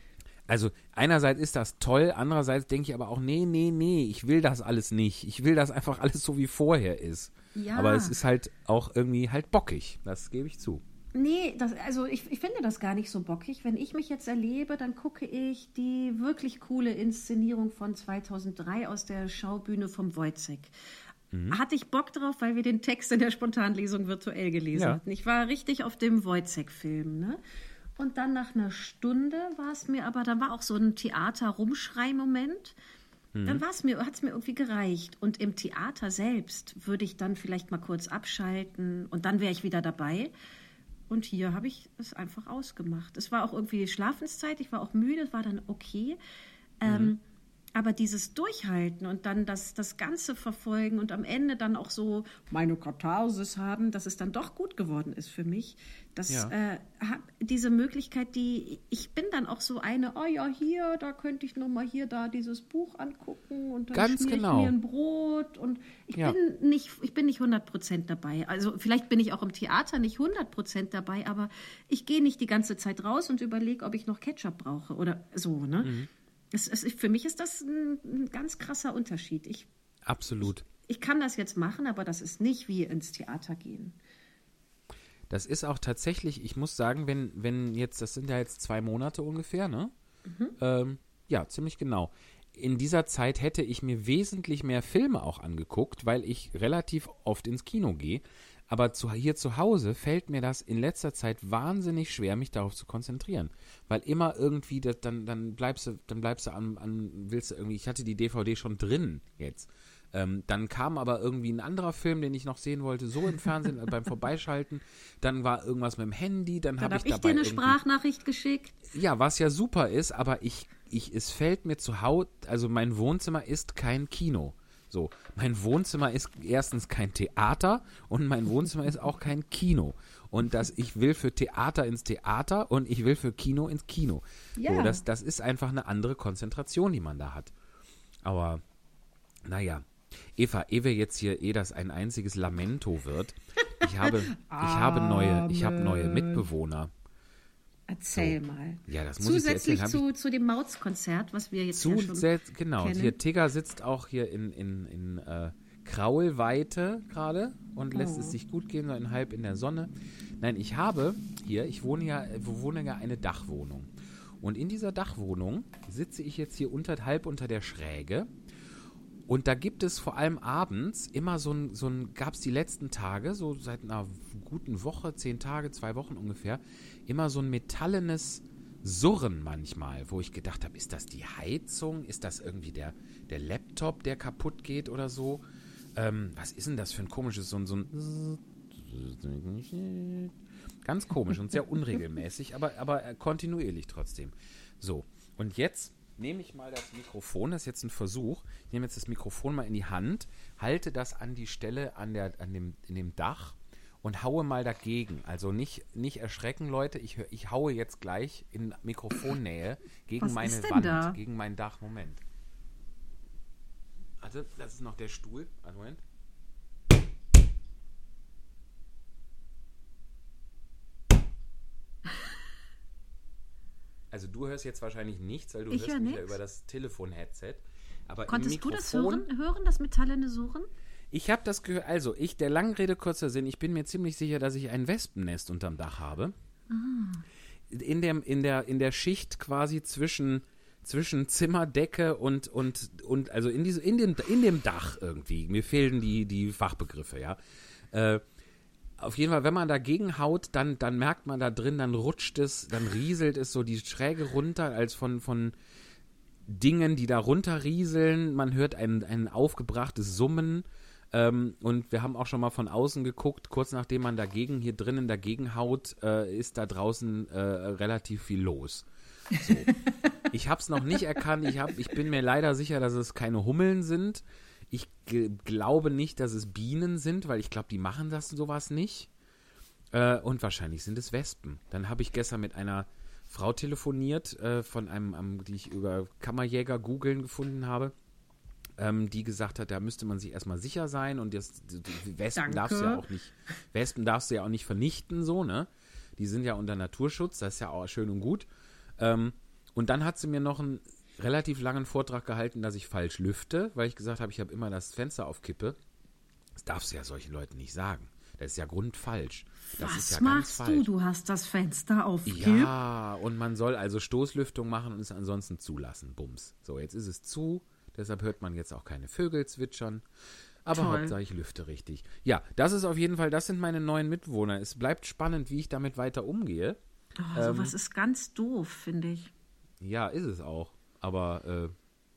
also einerseits ist das toll, andererseits denke ich aber auch, nee, nee, nee, ich will das alles nicht. Ich will das einfach alles so wie vorher ist. Ja. Aber es ist halt auch irgendwie halt bockig, das gebe ich zu. Nee, das, also ich, ich finde das gar nicht so bockig. Wenn ich mich jetzt erlebe, dann gucke ich die wirklich coole Inszenierung von 2003 aus der Schaubühne vom Wojcek. Mhm. Hatte ich Bock drauf, weil wir den Text in der Spontanlesung virtuell gelesen ja. hatten. Ich war richtig auf dem Wojcek-Film. Ne? Und dann nach einer Stunde war es mir, aber da war auch so ein Theater-Rumschrei-Moment. Mhm. Dann war es mir, hat es mir irgendwie gereicht. Und im Theater selbst würde ich dann vielleicht mal kurz abschalten und dann wäre ich wieder dabei. Und hier habe ich es einfach ausgemacht. Es war auch irgendwie Schlafenszeit, ich war auch müde, es war dann okay. Ähm, mhm. Ähm, aber dieses Durchhalten und dann das, das Ganze verfolgen und am Ende dann auch so meine Katharsis haben, dass es dann doch gut geworden ist für mich, das, ja. äh, diese Möglichkeit, die ich bin dann auch so eine, oh ja, hier, da könnte ich nochmal hier da dieses Buch angucken und dann Ganz genau. ich mir ein Brot und ich ja. bin nicht, ich bin nicht 100% dabei. Also vielleicht bin ich auch im Theater nicht 100% dabei, aber ich gehe nicht die ganze Zeit raus und überlege, ob ich noch Ketchup brauche oder so, ne? Mhm. Es, es, für mich ist das ein, ein ganz krasser Unterschied. Ich, Absolut. Ich, ich kann das jetzt machen, aber das ist nicht wie ins Theater gehen. Das ist auch tatsächlich, ich muss sagen, wenn, wenn jetzt, das sind ja jetzt zwei Monate ungefähr, ne? Mhm. Ähm, ja, ziemlich genau. In dieser Zeit hätte ich mir wesentlich mehr Filme auch angeguckt, weil ich relativ oft ins Kino gehe. Aber zu, hier zu Hause fällt mir das in letzter Zeit wahnsinnig schwer, mich darauf zu konzentrieren. Weil immer irgendwie, das, dann, dann bleibst du, dann bleibst du an, an, willst du irgendwie, ich hatte die DVD schon drin jetzt. Ähm, dann kam aber irgendwie ein anderer Film, den ich noch sehen wollte, so im Fernsehen beim Vorbeischalten. Dann war irgendwas mit dem Handy. Dann, dann habe hab ich, ich dir eine Sprachnachricht geschickt. Ja, was ja super ist, aber ich, ich, es fällt mir zu Haut, also mein Wohnzimmer ist kein Kino. So, mein Wohnzimmer ist erstens kein Theater und mein Wohnzimmer ist auch kein Kino. Und das, ich will für Theater ins Theater und ich will für Kino ins Kino. Ja. So, das, das ist einfach eine andere Konzentration, die man da hat. Aber, naja, Eva, ehe wir jetzt hier, eh das ein einziges Lamento wird, [laughs] ich habe, ich habe neue, ich habe neue Mitbewohner. Erzähl so. mal. Ja, das muss Zusätzlich ich zu, zu dem Mautz-Konzert, was wir jetzt ja schon Genau, kennen. hier Tigger sitzt auch hier in, in, in äh, Kraulweite gerade und lässt oh. es sich gut gehen, so ein halb in der Sonne. Nein, ich habe hier, ich wohne ja, wohne ja eine Dachwohnung. Und in dieser Dachwohnung sitze ich jetzt hier unter, halb unter der Schräge und da gibt es vor allem abends immer so ein, so ein gab es die letzten Tage, so seit einer guten Woche, zehn Tage, zwei Wochen ungefähr, immer so ein metallenes Surren manchmal, wo ich gedacht habe, ist das die Heizung? Ist das irgendwie der, der Laptop, der kaputt geht oder so? Ähm, was ist denn das für ein komisches, so ein, so ein ganz komisch und sehr [laughs] unregelmäßig, aber, aber kontinuierlich trotzdem. So, und jetzt nehme ich mal das Mikrofon, das ist jetzt ein Versuch. Ich nehme jetzt das Mikrofon mal in die Hand, halte das an die Stelle an der, an dem, in dem Dach und haue mal dagegen. Also nicht, nicht erschrecken, Leute. Ich, ich haue jetzt gleich in Mikrofonnähe gegen Was meine Wand, da? gegen mein Dach. Moment. Also, das ist noch der Stuhl. Moment. Also du hörst jetzt wahrscheinlich nichts, weil du Ich hörst hör mich ja über das Telefon-Headset. Aber Konntest du das hören, hören das metallene Surren? Ich habe das gehört. Also, ich, der langen Rede, kurzer Sinn, ich bin mir ziemlich sicher, dass ich ein Wespennest unterm Dach habe. In, dem, in, der, in der Schicht quasi zwischen, zwischen Zimmerdecke und, und, und also in, diese, in, dem, in dem Dach irgendwie. Mir fehlen die, die Fachbegriffe, ja. Äh, auf jeden Fall, wenn man dagegen haut, dann, dann merkt man da drin, dann rutscht es, dann rieselt es so die Schräge runter, als von, von Dingen, die da runterrieseln. Man hört ein, ein aufgebrachtes Summen. Ähm, und wir haben auch schon mal von außen geguckt, kurz nachdem man dagegen, hier drinnen dagegen haut, äh, ist da draußen äh, relativ viel los. So. [laughs] ich habe es noch nicht erkannt. Ich, hab, ich bin mir leider sicher, dass es keine Hummeln sind. Ich glaube nicht, dass es Bienen sind, weil ich glaube, die machen das sowas nicht. Äh, und wahrscheinlich sind es Wespen. Dann habe ich gestern mit einer Frau telefoniert, äh, von einem, am- die ich über Kammerjäger googeln gefunden habe, ähm, die gesagt hat, da müsste man sich erstmal sicher sein und das, Wespen Danke. darfst du ja auch nicht, Wespen darfst du ja auch nicht vernichten, so, ne? Die sind ja unter Naturschutz, das ist ja auch schön und gut. Ähm, und dann hat sie mir noch einen relativ langen Vortrag gehalten, dass ich falsch lüfte, weil ich gesagt habe, ich habe immer das Fenster auf Kippe. Das darfst du ja solchen Leuten nicht sagen. Das ist ja grundfalsch. Das Was ja machst du? Du hast das Fenster auf Kipp. Ja, und man soll also Stoßlüftung machen und es ansonsten zulassen. Bums. So, jetzt ist es zu, deshalb hört man jetzt auch keine Vögel zwitschern. Aber Toll. Hauptsache ich lüfte richtig. Ja, das ist auf jeden Fall, das sind meine neuen Mitbewohner. Es bleibt spannend, wie ich damit weiter umgehe. Oh, Ähm. sowas ist ganz doof, finde ich. Ja, ist es auch. Aber äh,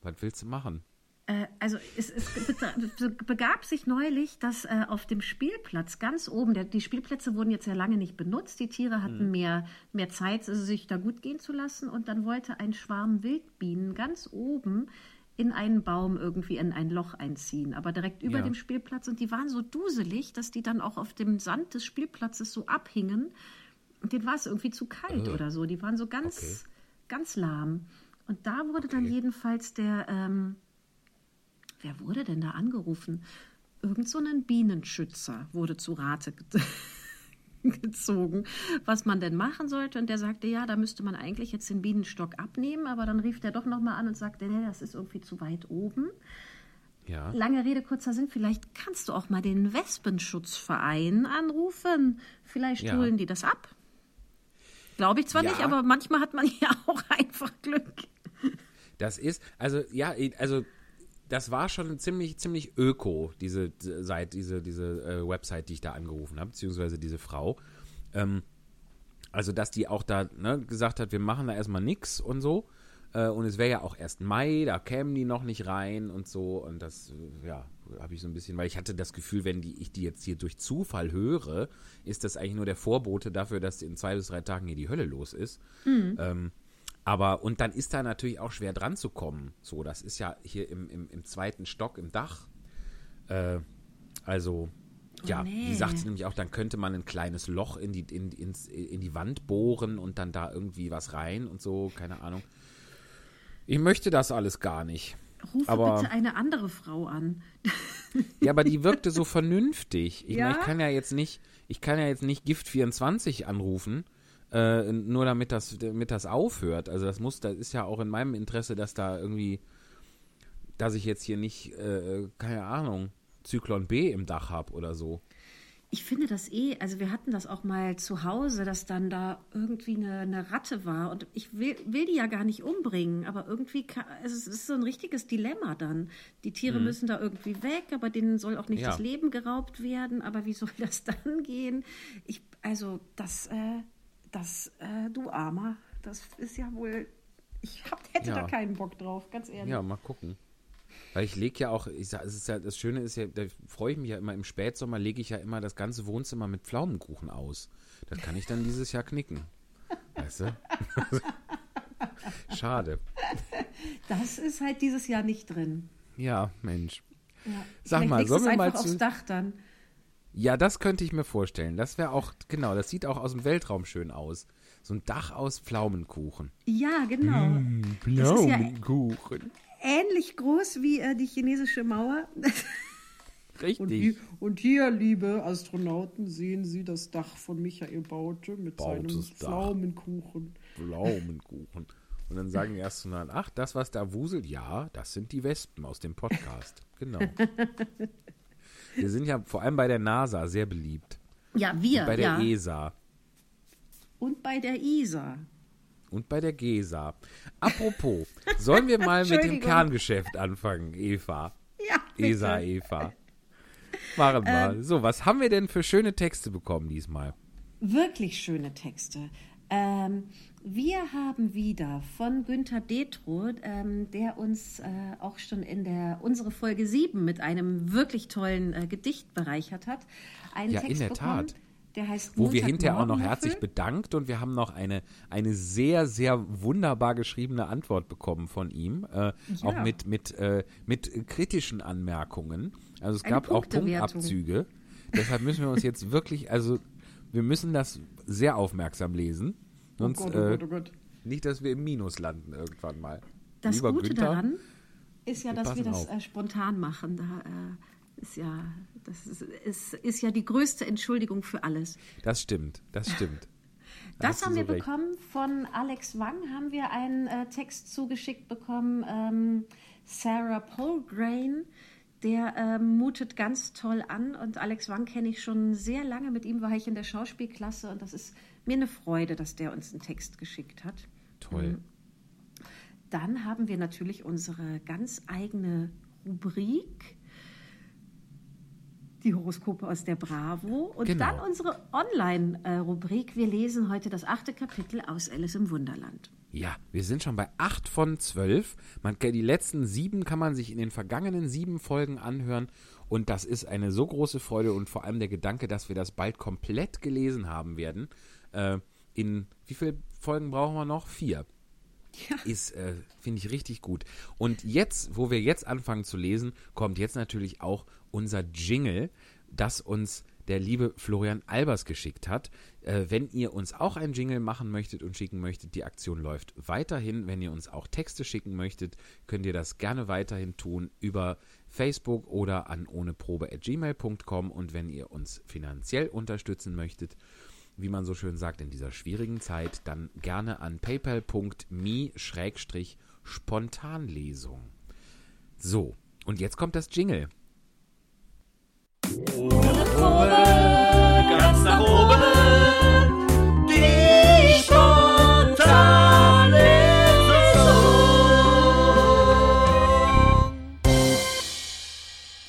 was willst du machen? Äh, also es, es be- begab sich neulich, dass äh, auf dem Spielplatz ganz oben, der, die Spielplätze wurden jetzt ja lange nicht benutzt, die Tiere hatten mehr, mehr Zeit, sich da gut gehen zu lassen und dann wollte ein Schwarm Wildbienen ganz oben in einen Baum irgendwie in ein Loch einziehen, aber direkt über Ja. dem Spielplatz und die waren so duselig, dass die dann auch auf dem Sand des Spielplatzes so abhingen und denen war es irgendwie zu kalt Ugh. oder so, die waren so ganz, Okay. ganz lahm. Und da wurde dann Okay. jedenfalls der, ähm, wer wurde denn da angerufen? Irgend so ein Bienenschützer wurde zu Rate ge- [laughs] gezogen, was man denn machen sollte. Und der sagte, ja, da müsste man eigentlich jetzt den Bienenstock abnehmen, aber dann rief der doch nochmal an und sagte, nee, das ist irgendwie zu weit oben. Ja. Lange Rede, kurzer Sinn, vielleicht kannst du auch mal den Wespenschutzverein anrufen. Vielleicht Ja. holen die das ab. Glaube ich zwar Ja. nicht, aber manchmal hat man [laughs] ja auch einfach Glück. Das ist, also, ja, also, das war schon ziemlich, ziemlich öko, diese Seite, diese, diese äh, Website, die ich da angerufen habe, beziehungsweise diese Frau. Ähm, also, dass die auch da ne, gesagt hat, wir machen da erstmal nix und so. Äh, und es wäre ja auch erst Mai, da kämen die noch nicht rein und so. Und das, äh, ja, habe ich so ein bisschen, weil ich hatte das Gefühl, wenn die, ich die jetzt hier durch Zufall höre, ist das eigentlich nur der Vorbote dafür, dass in zwei bis drei Tagen hier die Hölle los ist. Ähm, aber, und dann ist da natürlich auch schwer dran zu kommen. So, das ist ja hier im, im, im zweiten Stock im Dach. Äh, also, ja, nee. die sagt sie nämlich auch, dann könnte man ein kleines Loch in die, in, ins, in die Wand bohren und dann da irgendwie was rein und so, keine Ahnung. Ich möchte das alles gar nicht. Rufe Aber- bitte eine andere Frau an. Ja, aber die [laughs] wirkte so vernünftig. Ich, Ja? meine, ich kann ja jetzt nicht, ich kann ja jetzt nicht Gift 24 anrufen, äh, nur damit das, damit das aufhört. Also das muss, das ist ja auch in meinem Interesse, dass da irgendwie, dass ich jetzt hier nicht, äh, keine Ahnung, Zyklon B im Dach habe oder so. Ich finde das eh, also wir hatten das auch mal zu Hause, dass dann da irgendwie eine, eine Ratte war und ich will, will die ja gar nicht umbringen, aber irgendwie, ka- also es ist so ein richtiges Dilemma dann. Die Tiere müssen da irgendwie weg, aber denen soll auch nicht Ja. das Leben geraubt werden, aber wie soll [laughs] das dann gehen? Ich, also das, äh, das, äh, du Armer, das ist ja wohl, ich hab, hätte Ja. da keinen Bock drauf, ganz ehrlich. Ja, mal gucken. Weil ich lege ja auch, ich sag, es ist ja, das Schöne ist ja, da freue ich mich ja immer, im Spätsommer lege ich ja immer das ganze Wohnzimmer mit Pflaumenkuchen aus. Das kann ich dann dieses Jahr knicken. Weißt du? [laughs] Schade. Das ist halt dieses Jahr nicht drin. Ja, Mensch. Ja. Sag Vielleicht mal, sollen wir mal zu- aufs Dach dann. Ja, das könnte ich mir vorstellen. Das wäre auch, genau, das sieht auch aus dem Weltraum schön aus. So ein Dach aus Pflaumenkuchen. Ja, genau. Mm, ist ja Pflaumenkuchen. ähnlich groß wie äh, die chinesische Mauer. [laughs] Richtig. Und hier, und hier, liebe Astronauten, sehen Sie das Dach von Michael Baute mit Bautes seinem Dach. Pflaumenkuchen. Pflaumenkuchen. Und dann sagen die Astronauten, ach, das, was da wuselt, ja, das sind die Wespen aus dem Podcast. Genau. [laughs] Wir sind ja vor allem bei der NASA sehr beliebt. Ja, wir, Bei der ja. ESA Und bei der ISA. und bei der GESA. Apropos, sollen wir mal mit dem. Kerngeschäft anfangen, Eva? Ja, bitte. ESA, Eva. Machen wir. so, was haben wir denn für schöne Texte bekommen diesmal? Wirklich schöne Texte. Ähm, wir haben wieder von Günther Detroth, ähm, der uns äh, auch schon in der unsere Folge 7 mit einem wirklich tollen äh, Gedicht bereichert hat, einen Ja, Text in der bekommen, Tat. der heißt Wo wir hinterher auch noch herzlich bedankt und wir haben noch eine, eine sehr, sehr wunderbar geschriebene Antwort bekommen von ihm. Äh, Auch mit, mit, äh, mit kritischen Anmerkungen. Also es Eine gab auch. Punktabzüge. Deshalb müssen wir uns jetzt wirklich, also wir müssen das sehr aufmerksam lesen. Oh Sonst Gott, oh äh, Gott, oh Gott. nicht, dass wir im Minus landen irgendwann mal. Das Lieber Gute Günther, daran ist ja, wir dass wir das äh, spontan machen. Da äh, ist ja, das ist, ist, ist ja die größte Entschuldigung für alles. Das stimmt, das stimmt. [laughs] Da Das du haben so wir recht. bekommen von Alex Wang, haben wir einen äh, Text zugeschickt bekommen. Ähm, Sarah Polgrain, der ähm, mutet ganz toll an und Alex Wang kenne ich schon sehr lange. Mit ihm war ich in der Schauspielklasse und das ist mir eine Freude, dass der uns einen Text geschickt hat. Toll. Dann haben wir natürlich unsere ganz eigene Rubrik, die Horoskope aus der Bravo. Und Genau. dann unsere Online-Rubrik. Wir lesen heute das achte Kapitel aus Alice im Wunderland. Ja, wir sind schon bei 8 von 12. Man, die letzten sieben kann man sich in den vergangenen sieben Folgen anhören. Und das ist eine so große Freude und vor allem der Gedanke, dass wir das bald komplett gelesen haben werden. Äh, in wie viele Folgen brauchen wir noch? Vier. Ist, äh, finde ich, richtig gut. Und jetzt, wo wir jetzt anfangen zu lesen, kommt jetzt natürlich auch unser Jingle, das uns der liebe Florian Albers geschickt hat. Äh, wenn ihr uns auch ein Jingle machen möchtet und schicken möchtet, die Aktion läuft weiterhin. Wenn ihr uns auch Texte schicken möchtet, könnt ihr das gerne weiterhin tun über Facebook oder an ohneprobe.gmail.com. Und wenn ihr uns finanziell unterstützen möchtet, wie man so schön sagt, in dieser schwierigen Zeit, dann gerne an paypal.me-spontanlesung. So, und jetzt kommt das Jingle. ganz nach oben. Die spontane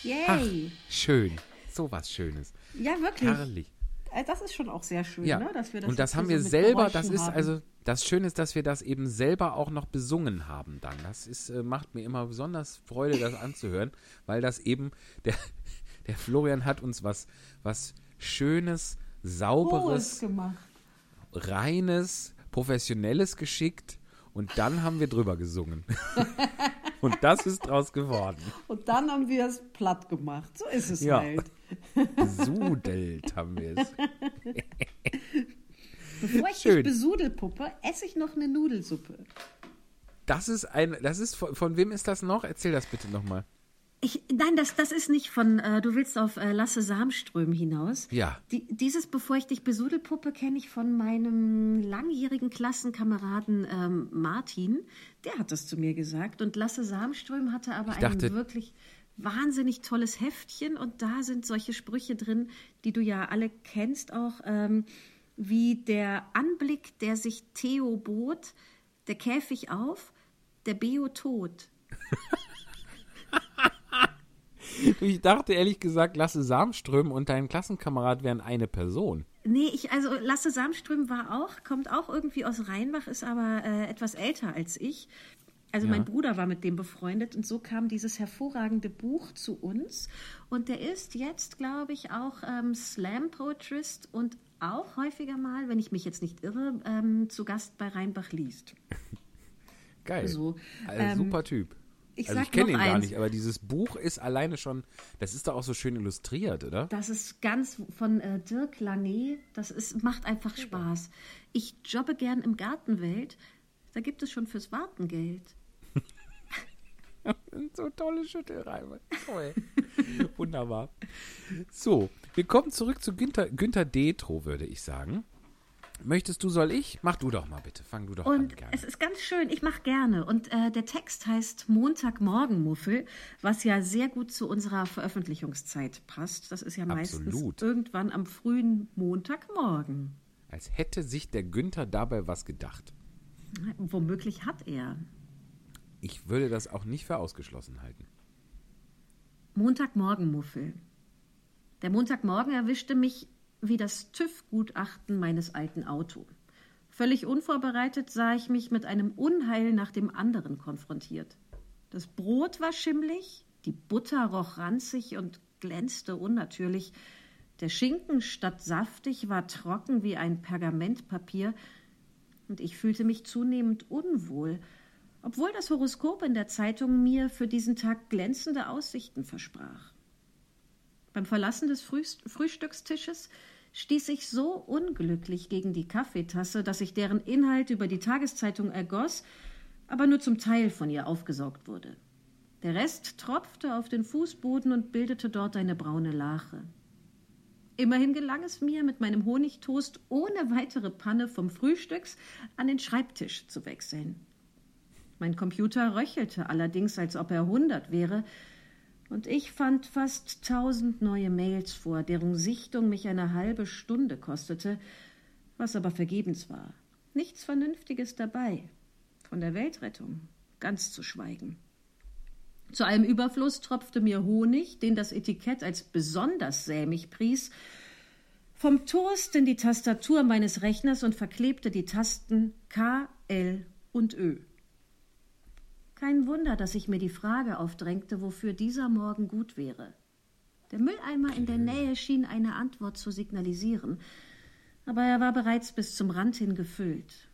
Yay! Schön, so was Schönes. Ja, wirklich. Herrlich. Äh, Das ist schon auch sehr schön, Ja, ne? dass wir das und das haben wir so selber, das ist haben. also, das Schöne ist, dass wir das eben selber auch noch besungen haben dann. Das ist, äh, macht mir immer besonders Freude, das anzuhören, weil das eben, [laughs] der, der Florian hat uns was, was Schönes, Hohes Sauberes, gemacht. reines, professionelles geschickt und dann haben wir drüber gesungen. [laughs] und das ist draus geworden. Und dann haben wir es platt gemacht. So ist es Ja. halt. Besudelt haben wir es. [laughs] Bevor ich Schön. dich besudelpuppe, esse ich noch eine Nudelsuppe. Das ist ein, das ist, von, von wem ist das noch? Erzähl das bitte nochmal. Ich, nein, das, das ist nicht von, äh, du willst auf äh, Lasse Samström hinaus. Ja. Die, dieses Bevor ich dich besudelpuppe kenne ich von meinem langjährigen Klassenkameraden ähm, Martin. Der hat das zu mir gesagt. Und Lasse Samström hatte aber Ich dachte- ein wirklich wahnsinnig tolles Heftchen. Und da sind solche Sprüche drin, die du ja alle kennst auch. Ähm, wie der Anblick, der sich Theo bot, der Käfig auf, der Beo tot. [laughs] Ich dachte ehrlich gesagt, Lasse Samström und dein Klassenkamerad wären eine Person. Nee, ich, also Lasse Samström war auch, kommt auch irgendwie aus Rheinbach, ist aber äh, etwas älter als ich. Also Ja. mein Bruder war mit dem befreundet und so kam dieses hervorragende Buch zu uns. Und der ist jetzt, glaube ich, auch ähm, Slam-Poetrist und auch häufiger mal, wenn ich mich jetzt nicht irre, ähm, zu Gast bei Rheinbach liest. [laughs] Geil. So, also, ähm, super Typ. Ich also ich kenne ihn gar eins. nicht, aber dieses Buch ist alleine schon, das ist doch auch so schön illustriert, oder? Das ist ganz von äh, Dirk Lange. Das ist, macht einfach Spaß. Ich jobbe gern im Gartenwelt. Da gibt es schon fürs Warten Geld. [laughs] so tolle Schüttelreime. Toll. Wunderbar. So, wir kommen zurück zu Günther, Günther Detro, würde ich sagen. Möchtest du, soll ich? Mach du doch mal bitte. Fang du doch an. Und Gerne. es ist ganz schön, ich mache gerne. Und äh, der Text heißt Montagmorgenmuffel, was ja sehr gut zu unserer Veröffentlichungszeit passt. Das ist ja meistens Absolut. irgendwann am frühen Montagmorgen. Als hätte sich der Günther dabei was gedacht. Womöglich hat er. Ich würde das auch nicht für ausgeschlossen halten. Montagmorgenmuffel. Der Montagmorgen erwischte mich wie das TÜV-Gutachten meines alten Auto. Völlig unvorbereitet sah ich mich mit einem Unheil nach dem anderen konfrontiert. Das Brot war schimmlig, die Butter roch ranzig und glänzte unnatürlich. Der Schinken statt saftig war trocken wie ein Pergamentpapier, und ich fühlte mich zunehmend unwohl, obwohl das Horoskop in der Zeitung mir für diesen Tag glänzende Aussichten versprach. Beim Verlassen des Frühst Frühstückstisches stieß ich so unglücklich gegen die Kaffeetasse, dass ich deren Inhalt über die Tageszeitung ergoss, aber nur zum Teil von ihr aufgesaugt wurde. Der Rest tropfte auf den Fußboden und bildete dort eine braune Lache. Immerhin gelang es mir, mit meinem Honigtoast ohne weitere Panne vom Frühstücks an den Schreibtisch zu wechseln. Mein Computer röchelte allerdings, als ob er hundert wäre, und ich fand fast tausend neue Mails vor, deren Sichtung mich eine halbe Stunde kostete, was aber vergebens war. Nichts Vernünftiges dabei. Von der Weltrettung ganz zu schweigen. Zu allem Überfluss tropfte mir Honig, den das Etikett als besonders sämig pries, vom Toast in die Tastatur meines Rechners und verklebte die Tasten K, L und Ö. Kein Wunder, dass ich mir die Frage aufdrängte, wofür dieser Morgen gut wäre. Der Mülleimer in der Nähe schien eine Antwort zu signalisieren, aber er war bereits bis zum Rand hin gefüllt.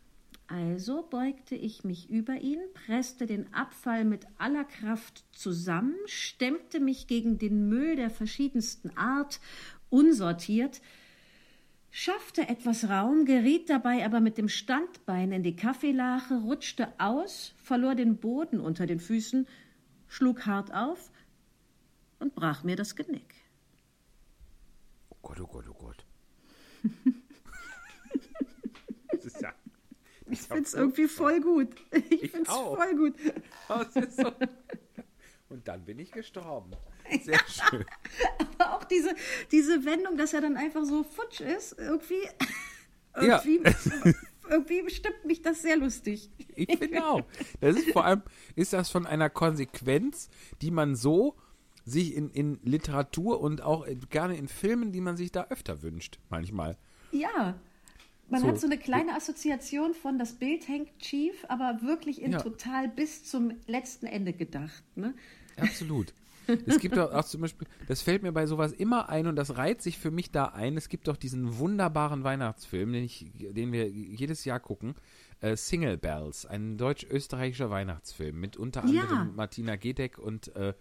Also beugte ich mich über ihn, presste den Abfall mit aller Kraft zusammen, stemmte mich gegen den Müll der verschiedensten Art, unsortiert, schaffte etwas Raum, geriet dabei aber mit dem Standbein in die Kaffeelache, rutschte aus, verlor den Boden unter den Füßen, schlug hart auf und brach mir das Genick. Oh Gott, oh Gott, oh Gott. [laughs] das ist ja. Ich find's irgendwie voll gut. Ich, Ich find's auch. voll gut. Das ist so. [laughs] Und dann bin ich gestorben. [laughs] Sehr schön. Aber auch diese, diese Wendung, dass er dann einfach so futsch ist, irgendwie, [laughs] Ja. irgendwie, irgendwie stimmt mich das sehr lustig. Ich finde auch. Das ist vor allem, ist das von einer Konsequenz, die man so sich in, in Literatur und auch in- gerne in Filmen, die man sich da öfter wünscht, manchmal. Ja. Man So. hat so eine kleine Assoziation von das Bild hängt schief, aber wirklich in Ja. total bis zum letzten Ende gedacht. Ne? Absolut. Es gibt doch auch zum Beispiel, das fällt mir bei sowas immer ein und das reiht sich für mich da ein. Es gibt doch diesen wunderbaren Weihnachtsfilm, den, ich, den wir jedes Jahr gucken. Äh, Single Bells, ein deutsch-österreichischer Weihnachtsfilm mit unter Ja. anderem Martina Gedeck und äh,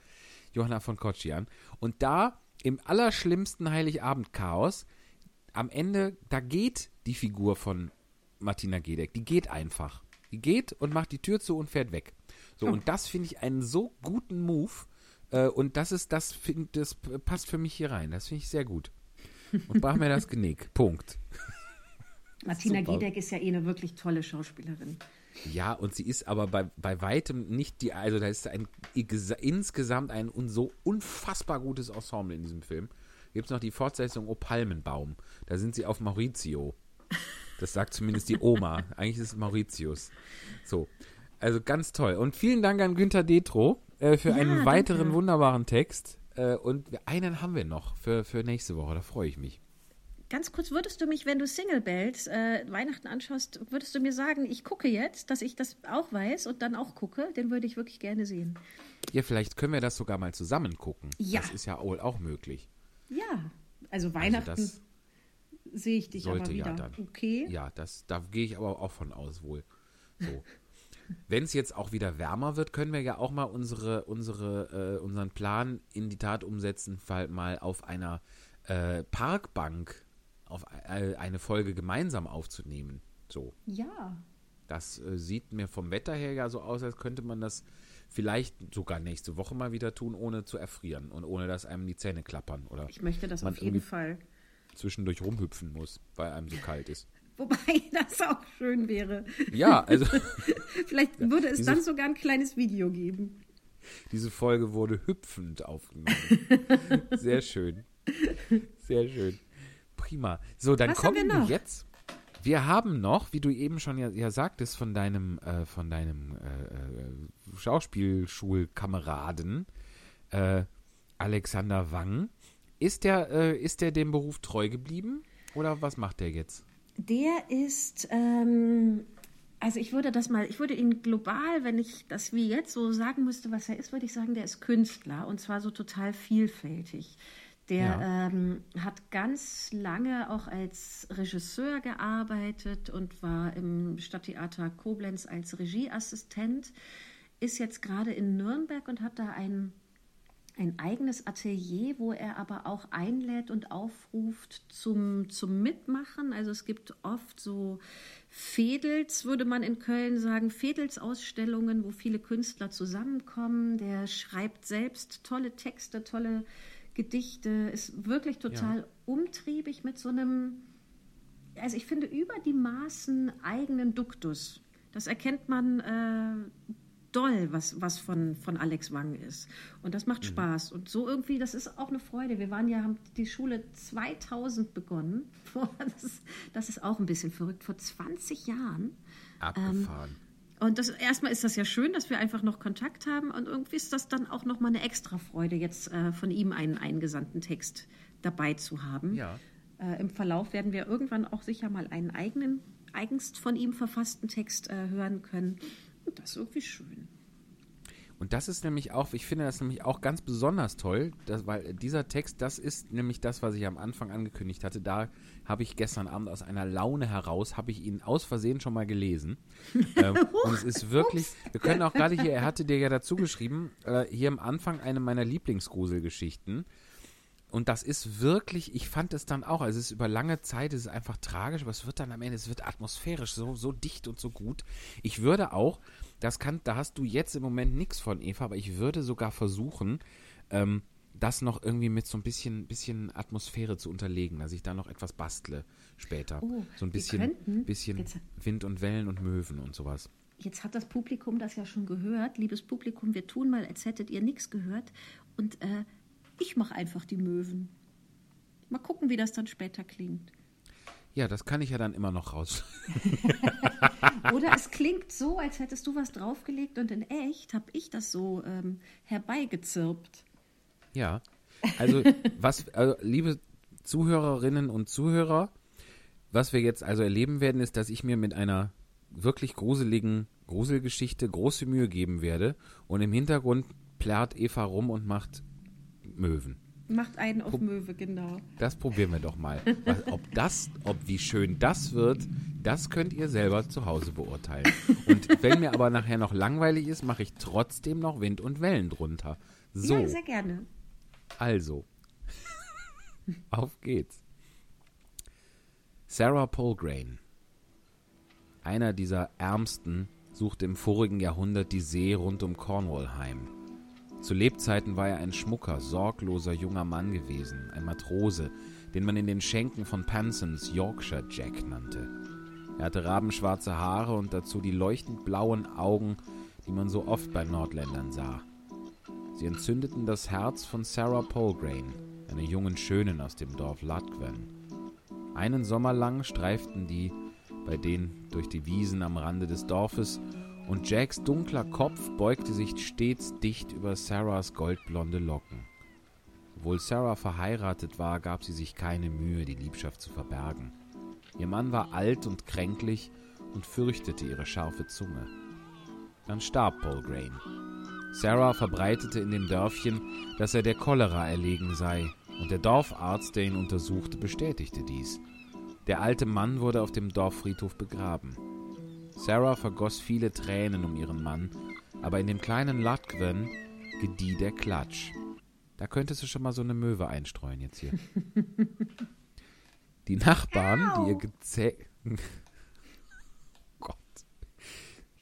Johanna von Kotschian. Und da im allerschlimmsten Heiligabend-Chaos, am Ende, da geht die Figur von Martina Gedeck, die geht einfach. Die geht und macht die Tür zu und fährt weg. So, und das finde ich einen so guten Move. Äh, und das ist, das, find, das passt für mich hier rein. Das finde ich sehr gut. Und brach mir das Genick. [laughs] Punkt. Martina Super. Gedeck ist ja eh eine wirklich tolle Schauspielerin. Ja, und sie ist aber bei, bei weitem nicht die, also da ist ein insgesamt ein so unfassbar gutes Ensemble in diesem Film. Gibt es noch die Fortsetzung O Palmenbaum. Da sind sie auf Maurizio. Das sagt zumindest die Oma. [laughs] Eigentlich ist es Mauritius. So. Also ganz toll. Und vielen Dank an Günther Detro äh, für Ja, einen weiteren danke. wunderbaren Text. Äh, und einen haben wir noch für, für nächste Woche. Da freue ich mich. Ganz kurz, würdest du mich, wenn du Single Bells äh, Weihnachten anschaust, würdest du mir sagen, ich gucke jetzt, dass ich das auch weiß und dann auch gucke? Den würde ich wirklich gerne sehen. Ja, vielleicht können wir das sogar mal zusammen gucken. Ja. Das ist ja wohl auch möglich. Ja, also Also Weihnachten das sehe ich dich sollte aber wieder. ja dann. Okay. Ja, das, da gehe ich aber auch von aus wohl. So. [laughs] Wenn es jetzt auch wieder wärmer wird, können wir ja auch mal unsere, unsere, äh, unseren Plan in die Tat umsetzen, fall mal auf einer äh, Parkbank auf e- eine Folge gemeinsam aufzunehmen. So. Ja. Das äh, sieht mir vom Wetter her ja so aus, als könnte man das vielleicht sogar nächste Woche mal wieder tun, ohne zu erfrieren und ohne dass einem die Zähne klappern oder Ich möchte das Man auf jeden Fall. zwischendurch rumhüpfen muss, weil einem so kalt ist. Wobei [laughs] das auch schön wäre. Ja, also [laughs] Vielleicht würde es diese- dann sogar ein kleines Video geben. diese Folge wurde hüpfend aufgenommen. [laughs] Sehr schön. Sehr schön. Prima. So, dann Was kommen wir wir jetzt. Wir haben noch, wie du eben schon ja, ja sagtest, von deinem, äh, von deinem äh, äh, Schauspielschulkameraden äh, Alexander Wang. Ist der, äh, ist der dem Beruf treu geblieben? Oder was macht der jetzt? Der ist, ähm, also ich würde das mal, ich würde ihn global, wenn ich das wie jetzt so sagen müsste, was er ist, würde ich sagen, der ist Künstler und zwar so total vielfältig. Der Ja. ähm, hat ganz lange auch als Regisseur gearbeitet und war im Stadttheater Koblenz als Regieassistent, ist jetzt gerade in Nürnberg und hat da ein ein eigenes Atelier, wo er aber auch einlädt und aufruft zum, zum Mitmachen. Also es gibt oft so Fädels, würde man in Köln sagen, Fädelsausstellungen, wo viele Künstler zusammenkommen. Der schreibt selbst tolle Texte, tolle Gedichte, ist wirklich total umtriebig mit so einem, also ich finde, über die Maßen eigenen Duktus. Das erkennt man äh, doll, was, was von, von Alex Wang ist. Und das macht Spaß. Und so irgendwie, das ist auch eine Freude. Wir waren ja, haben die Schule 2000 begonnen. [laughs] Das ist, das ist auch ein bisschen verrückt. Vor 20 Jahren. Abgefahren. Und das, erstmal ist das ja schön, dass wir einfach noch Kontakt haben. Und irgendwie ist das dann auch nochmal eine extra Freude, jetzt äh, von ihm einen eingesandten Text dabei zu haben. Ja. Äh, Im Verlauf werden wir irgendwann auch sicher mal einen eigenen, eigens von ihm verfassten Text äh, hören können. Und das ist irgendwie schön. Und das ist nämlich auch, ich finde das nämlich auch ganz besonders toll, dass, weil dieser Text, das ist nämlich das, was ich am Anfang angekündigt hatte. Da habe ich gestern Abend aus einer Laune heraus, habe ich ihn aus Versehen schon mal gelesen. [laughs] ähm, und es ist wirklich, wir können auch gerade hier, er hatte dir ja dazu geschrieben, äh, hier am Anfang eine meiner Lieblingsgruselgeschichten. Und das ist wirklich, ich fand es dann auch, also es ist über lange Zeit, es ist einfach tragisch, aber es wird dann am Ende, es wird atmosphärisch, so, so dicht und so gut. Ich würde auch, das kann, da hast du jetzt im Moment nichts von, Eva, aber ich würde sogar versuchen, ähm, das noch irgendwie mit so ein bisschen, bisschen Atmosphäre zu unterlegen, dass ich da noch etwas bastle später. Oh, so ein bisschen, könnten- bisschen jetzt- Wind und Wellen und Möwen und sowas. Jetzt hat das Publikum das ja schon gehört. Liebes Publikum, wir tun mal, als hättet ihr nichts gehört. Und äh, ich mache einfach die Möwen. Mal gucken, wie das dann später klingt. Ja, das kann ich ja dann immer noch raus. [laughs] Oder es klingt so, als hättest du was draufgelegt und in echt habe ich das so ähm, herbeigezirpt. Ja. Also, [laughs] was, also, liebe Zuhörerinnen und Zuhörer, was wir jetzt also erleben werden, ist, dass ich mir mit einer wirklich gruseligen Gruselgeschichte große Mühe geben werde und im Hintergrund plärrt Eva rum und macht Möwen. Macht einen auf Möwe, genau. Das probieren wir doch mal. Was, ob das, ob wie schön das wird, das könnt ihr selber zu Hause beurteilen. Und wenn mir aber nachher noch langweilig ist, mache ich trotzdem noch Wind und Wellen drunter. So. Ja, sehr gerne. Also, [laughs] auf geht's. Sarah Polgrain, einer dieser Ärmsten, suchte im vorigen Jahrhundert die See rund um Cornwall heim. Zu Lebzeiten war er ein schmucker, sorgloser junger Mann gewesen, ein Matrose, den man in den Schenken von Pansons Yorkshire Jack nannte. Er hatte rabenschwarze Haare und dazu die leuchtend blauen Augen, die man so oft bei Nordländern sah. Sie entzündeten das Herz von Sarah Polgrain, einer jungen Schönen aus dem Dorf Latgwen. Einen Sommer lang streiften die bei denen durch die Wiesen am Rande des Dorfes, und Jacks dunkler Kopf beugte sich stets dicht über Sarahs goldblonde Locken. Obwohl Sarah verheiratet war, gab sie sich keine Mühe, die Liebschaft zu verbergen. Ihr Mann war alt und kränklich und fürchtete ihre scharfe Zunge. Dann starb Paul Grain. Sarah verbreitete in dem Dörfchen, dass er der Cholera erlegen sei, und der Dorfarzt, der ihn untersuchte, bestätigte dies. Der alte Mann wurde auf dem Dorffriedhof begraben. Sarah vergoss viele Tränen um ihren Mann, aber in dem kleinen Latgwen gedieh der Klatsch. Da könntest du schon mal so eine Möwe einstreuen jetzt hier. Die Nachbarn, die ihr gezäh [laughs] Gott.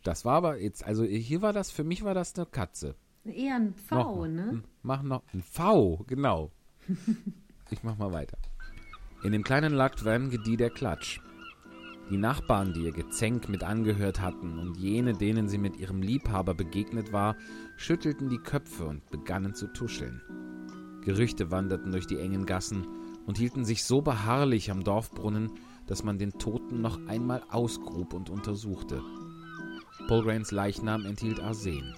Das war aber jetzt, also hier war das, für mich war das eine Katze. Eher ein Noch V, mal. ne? Hm, Mach noch ein V, genau. [laughs] ich mach mal weiter. In dem kleinen Lackvan gedieh der Klatsch. Die Nachbarn, die ihr Gezänk mit angehört hatten, und jene, denen sie mit ihrem Liebhaber begegnet war, schüttelten die Köpfe und begannen zu tuscheln. Gerüchte wanderten durch die engen Gassen und hielten sich so beharrlich am Dorfbrunnen, dass man den Toten noch einmal ausgrub und untersuchte. Polgrains Leichnam enthielt Arsen.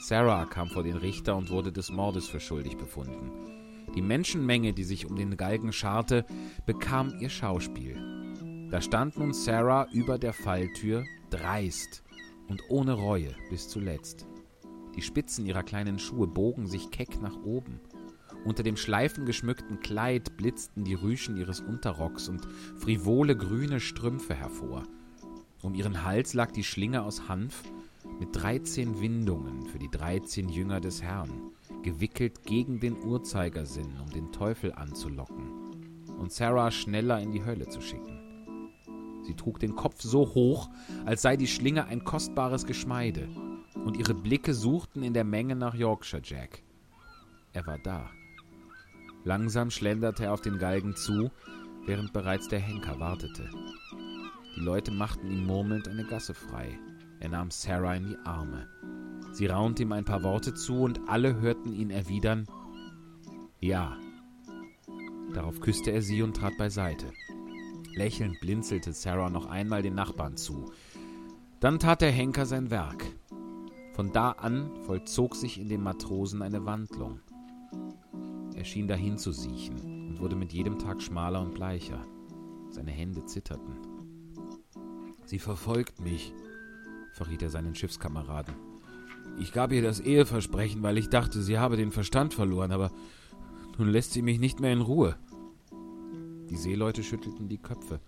Sarah kam vor den Richter und wurde des Mordes für schuldig befunden. Die Menschenmenge, die sich um den Galgen scharte, bekam ihr Schauspiel. Da stand nun Sarah über der Falltür, dreist und ohne Reue bis zuletzt. Die Spitzen ihrer kleinen Schuhe bogen sich keck nach oben. Unter dem schleifengeschmückten Kleid blitzten die Rüschen ihres Unterrocks und frivole grüne Strümpfe hervor. Um ihren Hals lag die Schlinge aus Hanf mit dreizehn Windungen für die dreizehn Jünger des Herrn, gewickelt gegen den Uhrzeigersinn, um den Teufel anzulocken und Sarah schneller in die Hölle zu schicken. Sie trug den Kopf so hoch, als sei die Schlinge ein kostbares Geschmeide, und ihre Blicke suchten in der Menge nach Yorkshire Jack. Er war da. Langsam schlenderte er auf den Galgen zu, während bereits der Henker wartete. Die Leute machten ihm murmelnd eine Gasse frei. Er nahm Sarah in die Arme. Sie raunte ihm ein paar Worte zu und alle hörten ihn erwidern Ja. Darauf küsste er sie und trat beiseite. Lächelnd blinzelte Sarah noch einmal den Nachbarn zu. Dann tat der Henker sein Werk. Von da an vollzog sich in dem Matrosen eine Wandlung. Er schien dahin zu siechen und wurde mit jedem Tag schmaler und bleicher. Seine Hände zitterten. Sie verfolgt mich, verriet er seinen Schiffskameraden. Ich gab ihr das Eheversprechen, weil ich dachte, sie habe den Verstand verloren, aber nun lässt sie mich nicht mehr in Ruhe. Die Seeleute schüttelten die Köpfe.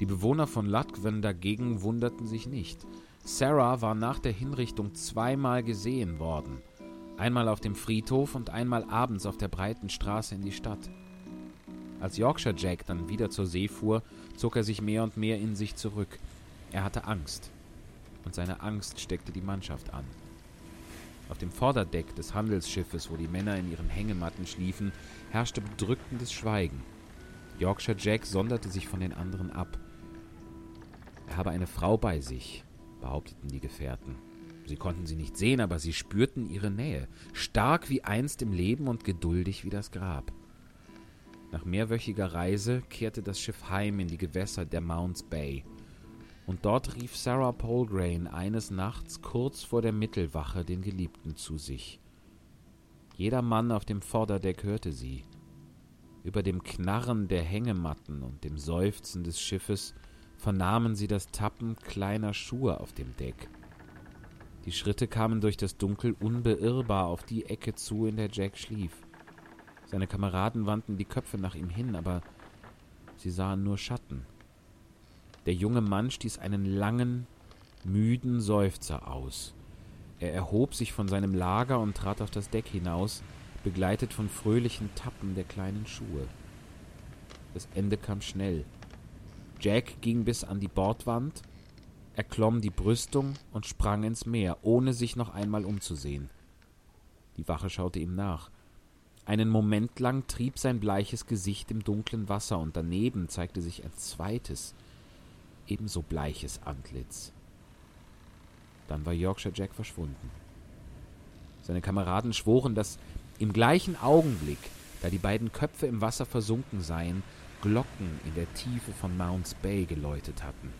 Die Bewohner von Latgwen dagegen wunderten sich nicht. Sarah war nach der Hinrichtung zweimal gesehen worden. Einmal auf dem Friedhof und einmal abends auf der breiten Straße in die Stadt. Als Yorkshire Jack dann wieder zur See fuhr, zog er sich mehr und mehr in sich zurück. Er hatte Angst. Und seine Angst steckte die Mannschaft an. Auf dem Vorderdeck des Handelsschiffes, wo die Männer in ihren Hängematten schliefen, herrschte bedrückendes Schweigen. Yorkshire Jack sonderte sich von den anderen ab. Er habe eine Frau bei sich, behaupteten die Gefährten. Sie konnten sie nicht sehen, aber sie spürten ihre Nähe, stark wie einst im Leben und geduldig wie das Grab. Nach mehrwöchiger Reise kehrte das Schiff heim in die Gewässer der Mounts Bay. Und dort rief Sarah Polgrain eines Nachts kurz vor der Mittelwache den Geliebten zu sich. Jeder Mann auf dem Vorderdeck hörte sie. Über dem Knarren der Hängematten und dem Seufzen des Schiffes vernahmen sie das Tappen kleiner Schuhe auf dem Deck. Die Schritte kamen durch das Dunkel unbeirrbar auf die Ecke zu, in der Jack schlief. Seine Kameraden wandten die Köpfe nach ihm hin, aber sie sahen nur Schatten. Der junge Mann stieß einen langen, müden Seufzer aus. Er erhob sich von seinem Lager und trat auf das Deck hinaus, begleitet von fröhlichen Tappen der kleinen Schuhe. Das Ende kam schnell. Jack ging bis an die Bordwand, erklomm die Brüstung und sprang ins Meer, ohne sich noch einmal umzusehen. Die Wache schaute ihm nach. Einen Moment lang trieb sein bleiches Gesicht im dunklen Wasser, und daneben zeigte sich ein zweites, ebenso bleiches Antlitz. Dann war Yorkshire Jack verschwunden. Seine Kameraden schworen, dass im gleichen Augenblick, da die beiden Köpfe im Wasser versunken seien, Glocken in der Tiefe von Mounts Bay geläutet hatten.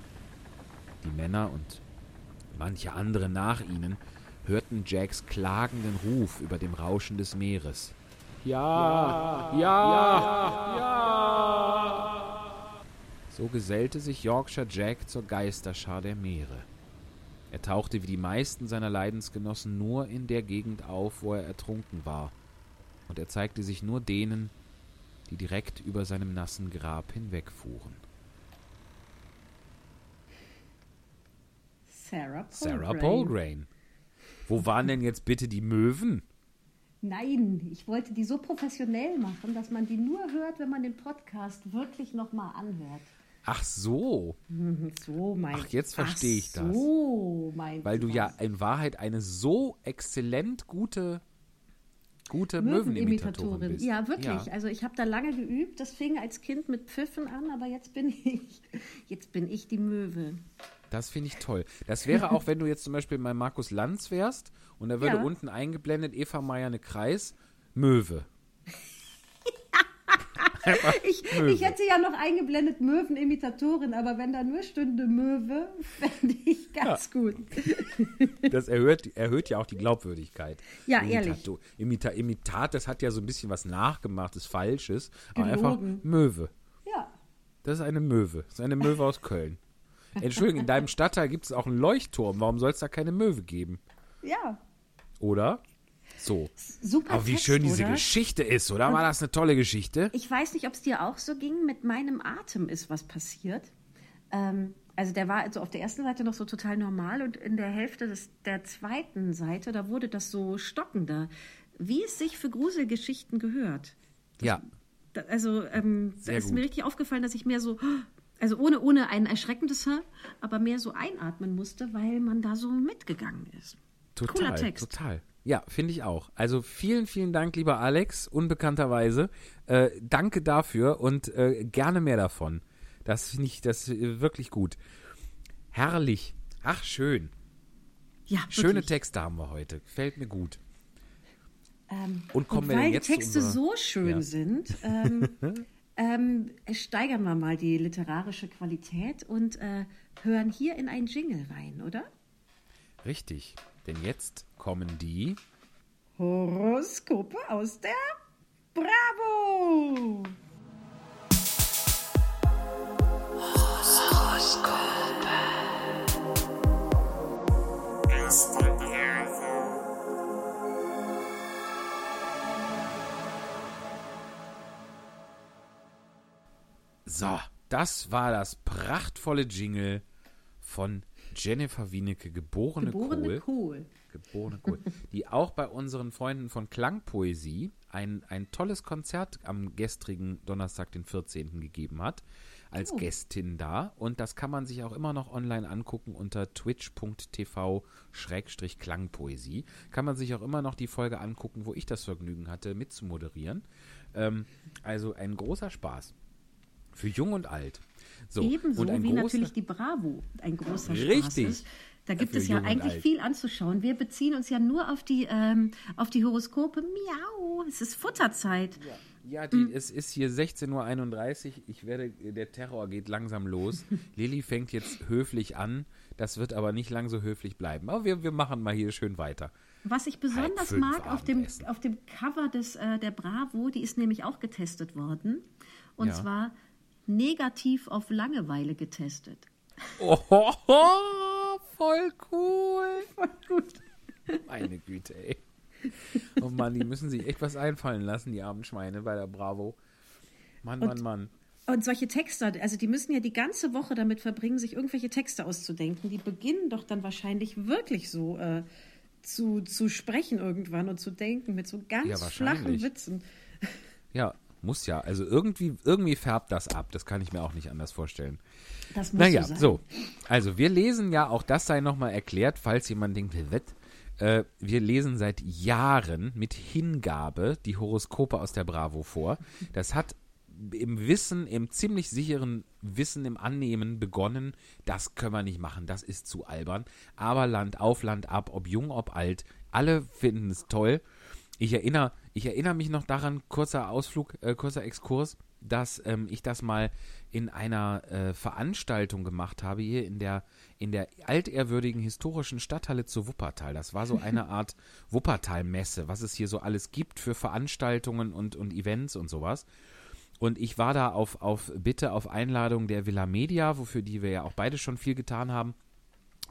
Die Männer und manche andere nach ihnen hörten Jacks klagenden Ruf über dem Rauschen des Meeres. Ja, ja, ja. So gesellte sich Yorkshire Jack zur Geisterschar der Meere. Er tauchte wie die meisten seiner Leidensgenossen nur in der Gegend auf, wo er ertrunken war, und er zeigte sich nur denen, die direkt über seinem nassen Grab hinwegfuhren. Sarah Polgrain. Sarah Polgrain. Wo waren denn jetzt bitte die Möwen? Nein, ich wollte die so professionell machen, dass man die nur hört, wenn man den Podcast wirklich nochmal anhört. Ach so, So mein. Ach, jetzt verstehe ich das. So mein. weil du ja in Wahrheit eine so exzellent gute, gute Möwenimitatorin bist. Ja, wirklich. Ja. Also ich habe da lange geübt. Das fing als Kind mit Pfiffen an, aber jetzt bin ich, jetzt bin ich die Möwe. Das finde ich toll. Das wäre auch, wenn du jetzt zum Beispiel bei Markus Lanz wärst und da würde Ja. unten eingeblendet Eva Meier Kreis, Möwe. Ich, ich hätte ja noch eingeblendet Möwenimitatorin, aber wenn da nur stünde Möwe, [laughs] fände ich ganz gut. Das erhöht, erhöht ja auch die Glaubwürdigkeit. Ja, ehrlich. Imitato- Imita, Imitat, das hat ja so ein bisschen was Nachgemachtes, Falsches. Aber einfach. Möwe. Ja. Das ist eine Möwe. Das ist eine Möwe aus Köln. Entschuldigung, in deinem Stadtteil gibt es auch einen Leuchtturm. Warum soll es da keine Möwe geben? Ja. Oder? So. Super. Aber wie Text, schön diese oder? Geschichte ist, oder? War das eine tolle Geschichte? Ich weiß nicht, ob es dir auch so ging. Mit meinem Atem ist was passiert. Ähm, also der war also auf der ersten Seite noch so total normal und in der Hälfte des, der zweiten Seite, da wurde das so stockender, wie es sich für Gruselgeschichten gehört. Ja. Da, also ähm, da ist gut. mir richtig aufgefallen, dass ich mehr so, also ohne, ohne ein erschreckendes aber mehr so einatmen musste, weil man da so mitgegangen ist. Total, Cooler Text. total. Ja, finde ich auch. Also vielen, vielen Dank, lieber Alex, unbekannterweise. Äh, danke dafür und äh, gerne mehr davon. Das finde ich das äh, wirklich gut. Herrlich. Ach, schön. Ja, Schöne wirklich. Texte haben wir heute. Gefällt mir gut. Ähm, Und kommen wir weil die jetzt zu Texte so schön Ja. sind, ähm, [laughs] ähm, steigern wir mal die literarische Qualität und äh, hören hier in einen Jingle rein, oder? Richtig. Denn jetzt kommen die. Horoskope aus der Bravo! So, das war das prachtvolle Jingle von Jennifer Wienecke, geborene, Geborene Kohl. Kohl. Geborene Kohl, die auch bei unseren Freunden von Klangpoesie ein, ein tolles Konzert am gestrigen Donnerstag, den 14. gegeben hat, als Oh. Gästin da. Und das kann man sich auch immer noch online angucken unter twitch.tv-klangpoesie. Kann man sich auch immer noch die Folge angucken, wo ich das Vergnügen hatte, mitzumoderieren. Ähm, also ein großer Spaß. Für jung und alt. So, Ebenso und wie großer- natürlich die Bravo ein großer Spaß Richtig. ist. Da gibt es ja eigentlich Alt. viel anzuschauen. Wir beziehen uns ja nur auf die, ähm, auf die Horoskope. Miau, es ist Futterzeit. Ja, die, es ist hier 16.31 Uhr. Ich werde, der Terror geht langsam los. [laughs] Lilly fängt jetzt höflich an. Das wird aber nicht lang so höflich bleiben. Aber wir, wir machen mal hier schön weiter. Was ich besonders mag auf dem, auf dem Cover des, äh, der Bravo, die ist nämlich auch getestet worden. Und Ja. zwar negativ auf Langeweile getestet. Oh, voll cool. [laughs] Voll gut. Meine Güte, ey. Oh Mann, die müssen sich echt was einfallen lassen, die armen Schweine bei der Bravo. Mann, Mann, Mann. Und solche Texte, also die müssen ja die ganze Woche damit verbringen, sich irgendwelche Texte auszudenken. Die beginnen doch dann wahrscheinlich wirklich so äh, zu, zu sprechen irgendwann und zu denken mit so ganz Ja, flachen. Witzen. Ja, muss ja. Also irgendwie, irgendwie färbt das ab. Das kann ich mir auch nicht anders vorstellen. Das muss Naja, so sein. so. Also wir lesen ja, auch das sei nochmal erklärt, falls jemand denkt, wett. Äh, wir lesen seit Jahren mit Hingabe die Horoskope aus der Bravo vor. Das hat im Wissen, im ziemlich sicheren Wissen, im Annehmen begonnen, das können wir nicht machen, das ist zu albern. Aber Land auf, Land ab, ob jung, ob alt, alle finden es toll. Ich erinnere, ich erinnere mich noch daran, kurzer Ausflug, äh, kurzer Exkurs, dass ähm, ich das mal in einer äh, Veranstaltung gemacht habe, hier in der, in der altehrwürdigen historischen Stadthalle zu Wuppertal. Das war so eine [laughs] Art Wuppertal-Messe, was es hier so alles gibt für Veranstaltungen und, und Events und sowas. Und ich war da auf, auf Bitte, auf Einladung der Villa Media, wofür die wir ja auch beide schon viel getan haben,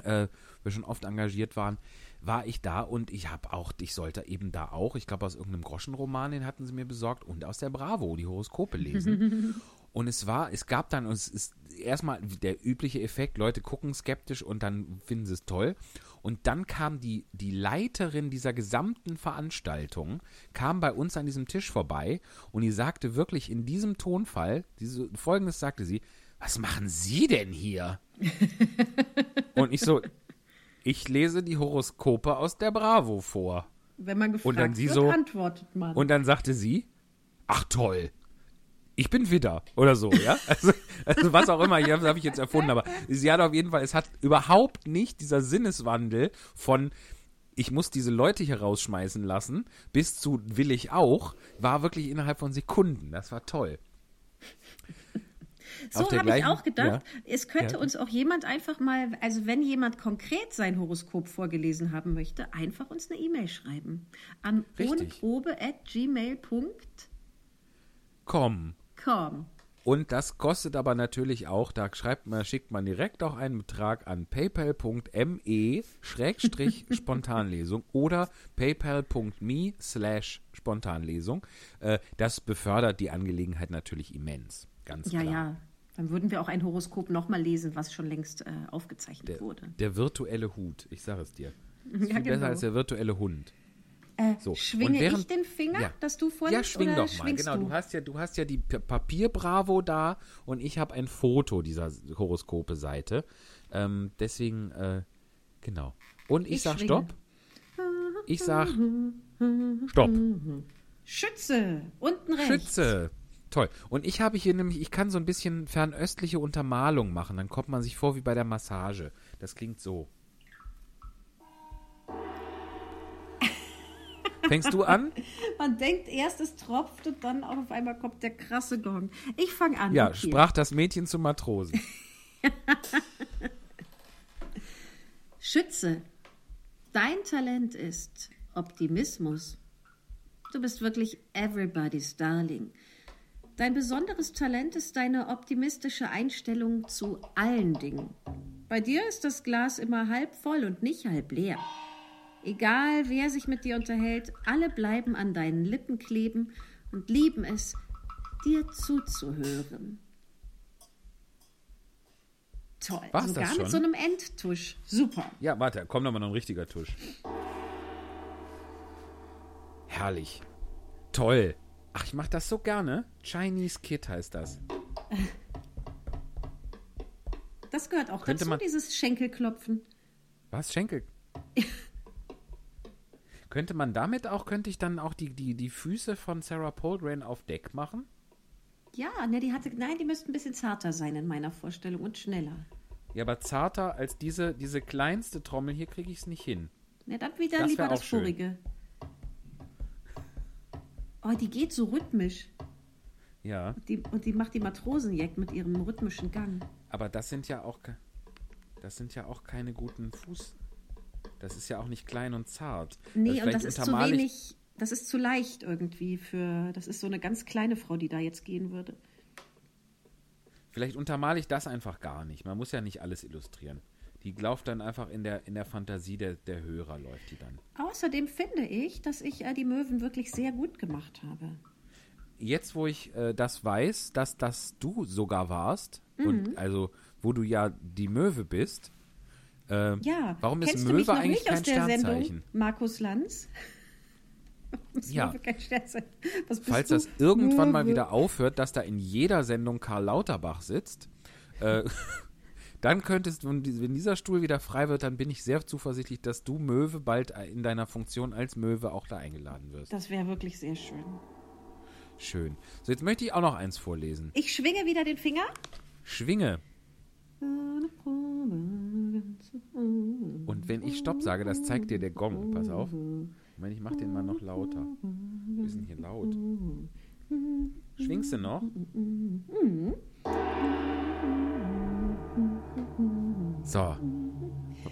äh, wir schon oft engagiert waren, war ich da und ich habe auch, ich sollte eben da auch, ich glaube aus irgendeinem Groschenroman, den hatten sie mir besorgt und aus der Bravo die Horoskope lesen. [laughs] und es war, es gab dann, und es ist erstmal der übliche Effekt, Leute gucken skeptisch und dann finden sie es toll. Und dann kam die, die Leiterin dieser gesamten Veranstaltung, kam bei uns an diesem Tisch vorbei und die sagte wirklich in diesem Tonfall, diese, folgendes sagte sie, was machen Sie denn hier? [laughs] und ich so, ich lese die Horoskope aus der Bravo vor. Wenn man gefragt Und dann sie wird, so- antwortet man. Und dann sagte sie, ach toll, ich bin Widder oder so, ja? [laughs] Also, also was auch immer, ich habe hab ich jetzt erfunden, aber sie hat auf jeden Fall, es hat überhaupt nicht dieser Sinneswandel von ich muss diese Leute hier rausschmeißen lassen, bis zu will ich auch, war wirklich innerhalb von Sekunden. Das war toll. So habe ich auch gedacht, ja. es könnte Ja. uns auch jemand einfach mal, also wenn jemand konkret sein Horoskop vorgelesen haben möchte, einfach uns eine E-Mail schreiben. An Richtig. ohneprobe.gmail.com. Komm. Und das kostet aber natürlich auch, da schreibt man, schickt man direkt auch einen Betrag an paypal.me schrägstrich [laughs] Spontanlesung oder paypal.me slash Spontanlesung. Äh, Das befördert die Angelegenheit natürlich immens. Ganz Ja, klar. ja. Dann würden wir auch ein Horoskop nochmal lesen, was schon längst äh, aufgezeichnet Der, wurde. der virtuelle Hut, ich sage es dir. [laughs] Ist Ja, viel besser genau. als der virtuelle Hund. Äh, So. Schwinge während- ich den Finger, Ja. dass du vorliest, Ja, schwing doch mal. Genau, du? hast ja, du hast ja die Papier-Bravo da und ich habe ein Foto dieser Horoskope-Seite. Ähm, deswegen, äh, genau. Und ich, Ich sag schwinge. Stopp. Ich sag [laughs] Stopp. Schütze, unten rechts. Schütze. Toll. Und ich habe hier nämlich, ich kann so ein bisschen fernöstliche Untermalung machen. Dann kommt man sich vor wie bei der Massage. Das klingt so. Fängst du an? [laughs] Man denkt erst, es tropft und dann auf einmal kommt der krasse Gong. Ich fange an. Ja, okay. sprach das Mädchen zum Matrosen. [laughs] Schütze, dein Talent ist Optimismus. Du bist wirklich everybody's darling. Dein besonderes Talent ist deine optimistische Einstellung zu allen Dingen. Bei dir ist das Glas immer halb voll und nicht halb leer. Egal, wer sich mit dir unterhält, alle bleiben an deinen Lippen kleben und lieben es, dir zuzuhören. Toll, War's sogar das mit schon? so einem Endtusch. Super. Ja, warte, kommt noch mal noch ein richtiger Tusch. Herrlich. Toll. Ach, ich mach das so gerne. Chinese Kid heißt das. Das gehört auch Könnte dazu, man- dieses Schenkelklopfen. Was? Schenkel? [laughs] könnte man damit auch, könnte ich dann auch die, die, die Füße von Sarah Poldran auf Deck machen? Ja, ne, die hatte, nein, die müssten ein bisschen zarter sein in meiner Vorstellung und schneller. Ja, aber zarter als diese, diese kleinste Trommel hier kriege ich es nicht hin. Ne, dann wieder Das lieber das auch schön. Oh, die geht so rhythmisch. Ja, Die, und die macht die Matrosenjagd mit ihrem rhythmischen Gang. aber das sind ja auch, das sind ja auch keine guten Fuß. Das ist ja auch nicht klein und zart. Nee, Also und das ist zu wenig, das ist zu leicht irgendwie für, das ist so eine ganz kleine Frau, die da jetzt gehen würde. Vielleicht untermale ich das einfach gar nicht. Man muss ja nicht alles illustrieren. Die läuft dann einfach in der, in der Fantasie der, der Hörer, läuft die dann. Außerdem finde ich, dass ich äh, die Möwen wirklich sehr gut gemacht habe. Jetzt, wo ich äh, das weiß, dass das du sogar warst, Mhm. und also wo du ja die Möwe bist, äh, Ja, warum ist kennst du mich Möwe noch eigentlich nicht kein aus der Sternzeichen? Sendung Markus Lanz? [laughs] Ist Ja. Falls du? das irgendwann mal Möwe. wieder aufhört, dass da in jeder Sendung Karl Lauterbach sitzt, äh, [laughs] dann könntest, wenn die- wenn dieser Stuhl wieder frei wird, dann bin ich sehr zuversichtlich, dass du Möwe bald in deiner Funktion als Möwe auch da eingeladen wirst. Das wäre wirklich sehr schön. Schön. So, jetzt möchte ich auch noch eins vorlesen. Ich schwinge wieder den Finger. Schwinge. Und wenn ich Stopp sage, das zeigt dir der Gong. Pass auf. Moment, ich mach den mal noch lauter. Wir sind hier laut. Schwingst du noch? So.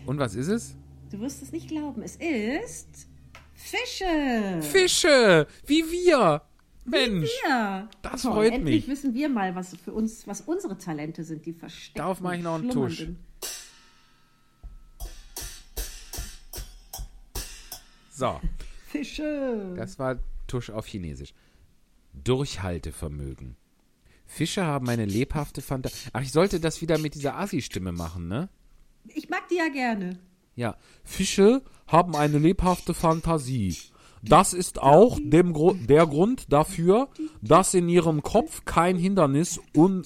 Und was ist es? Du wirst es nicht glauben. Es ist Fische. Fische! Wie wir! Mensch! Ja. Das Toll, freut endlich mich. wissen wir mal, was für uns, was unsere Talente sind, die verstecken. Darauf mache ich noch einen Tusch. So. Fische. Das war Tusch auf Chinesisch. Durchhaltevermögen. Fische haben eine lebhafte Fantasie. Ach, ich sollte das wieder mit dieser Assi-Stimme machen, ne? Ich mag die ja gerne. Ja. Fische haben eine lebhafte Fantasie. Das ist auch Gru der Grund dafür, dass in ihrem Kopf kein Hindernis un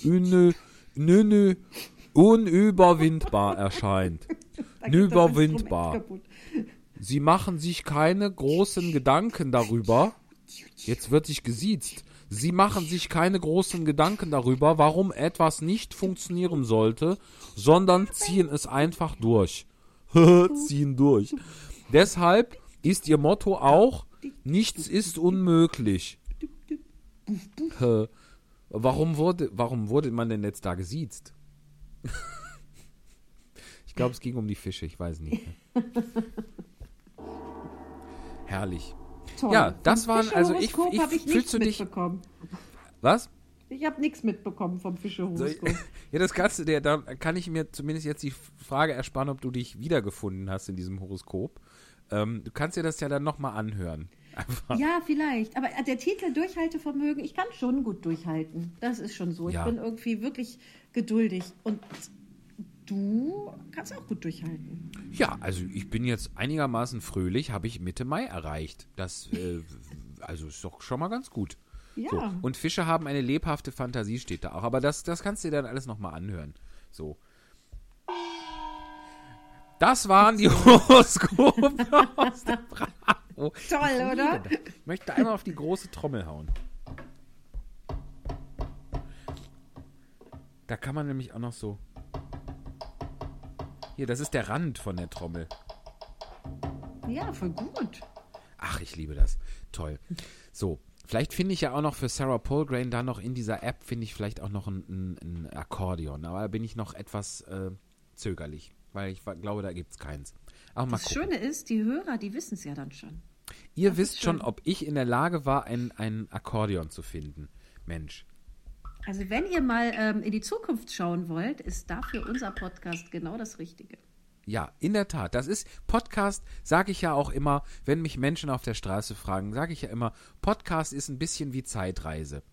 unüberwindbar erscheint. [laughs] Unüberwindbar. Sie machen sich keine großen Gedanken darüber. Jetzt wird sich gesiezt. Sie machen sich keine großen Gedanken darüber, warum etwas nicht funktionieren sollte, sondern ziehen es einfach durch. [laughs] ziehen durch. Deshalb ist ihr Motto auch, nichts ist unmöglich. Warum wurde, warum wurde man denn jetzt da gesiezt? [laughs] ich glaube, es ging um die Fische, ich weiß nicht. [laughs] Herrlich. Toll. Ja, das waren- also ich- ich- ich fühlst du dich-. Was? Ich habe nichts mitbekommen vom Soll ich, Fischehoroskop. [laughs] ja, das kannst du dir, da kann ich mir zumindest jetzt die Frage ersparen, ob du dich wiedergefunden hast in diesem Horoskop. Ähm, du kannst dir das ja dann nochmal anhören. [laughs] Einfach. Ja, vielleicht. Aber der Titel Durchhaltevermögen, ich kann schon gut durchhalten. Das ist schon so. Ich Ja. bin irgendwie wirklich geduldig. Und du kannst auch gut durchhalten. Ja, also ich bin jetzt einigermaßen fröhlich, habe ich Mitte Mai erreicht. Das, äh, [laughs] also ist doch schon mal ganz gut. Ja. So. Und Fische haben eine lebhafte Fantasie, steht da auch. Aber das, das kannst du dir dann alles nochmal anhören. So. Das waren die [laughs] Horoskope [laughs] aus der Bravo. Toll, oder? Ich möchte einmal auf die große Trommel hauen. Da kann man nämlich auch noch so. Hier, das ist der Rand von der Trommel. Ja, voll gut. Ach, ich liebe das. Toll. So, vielleicht finde ich ja auch noch für Sarah Polgrain da noch in dieser App, finde ich vielleicht auch noch ein, ein, ein Akkordeon. Aber da bin ich noch etwas äh, zögerlich, weil ich glaube, da gibt es keins. Aber Das. Schöne ist, die Hörer, die wissen es ja dann schon. Ihr das wisst schon, ob ich in der Lage war, ein, ein Akkordeon zu finden. Mensch. Also wenn ihr mal ähm, in die Zukunft schauen wollt, ist dafür unser Podcast genau das Richtige. Ja, in der Tat. Das ist Podcast, sage ich ja auch immer, wenn mich Menschen auf der Straße fragen, sage ich ja immer, Podcast ist ein bisschen wie Zeitreise.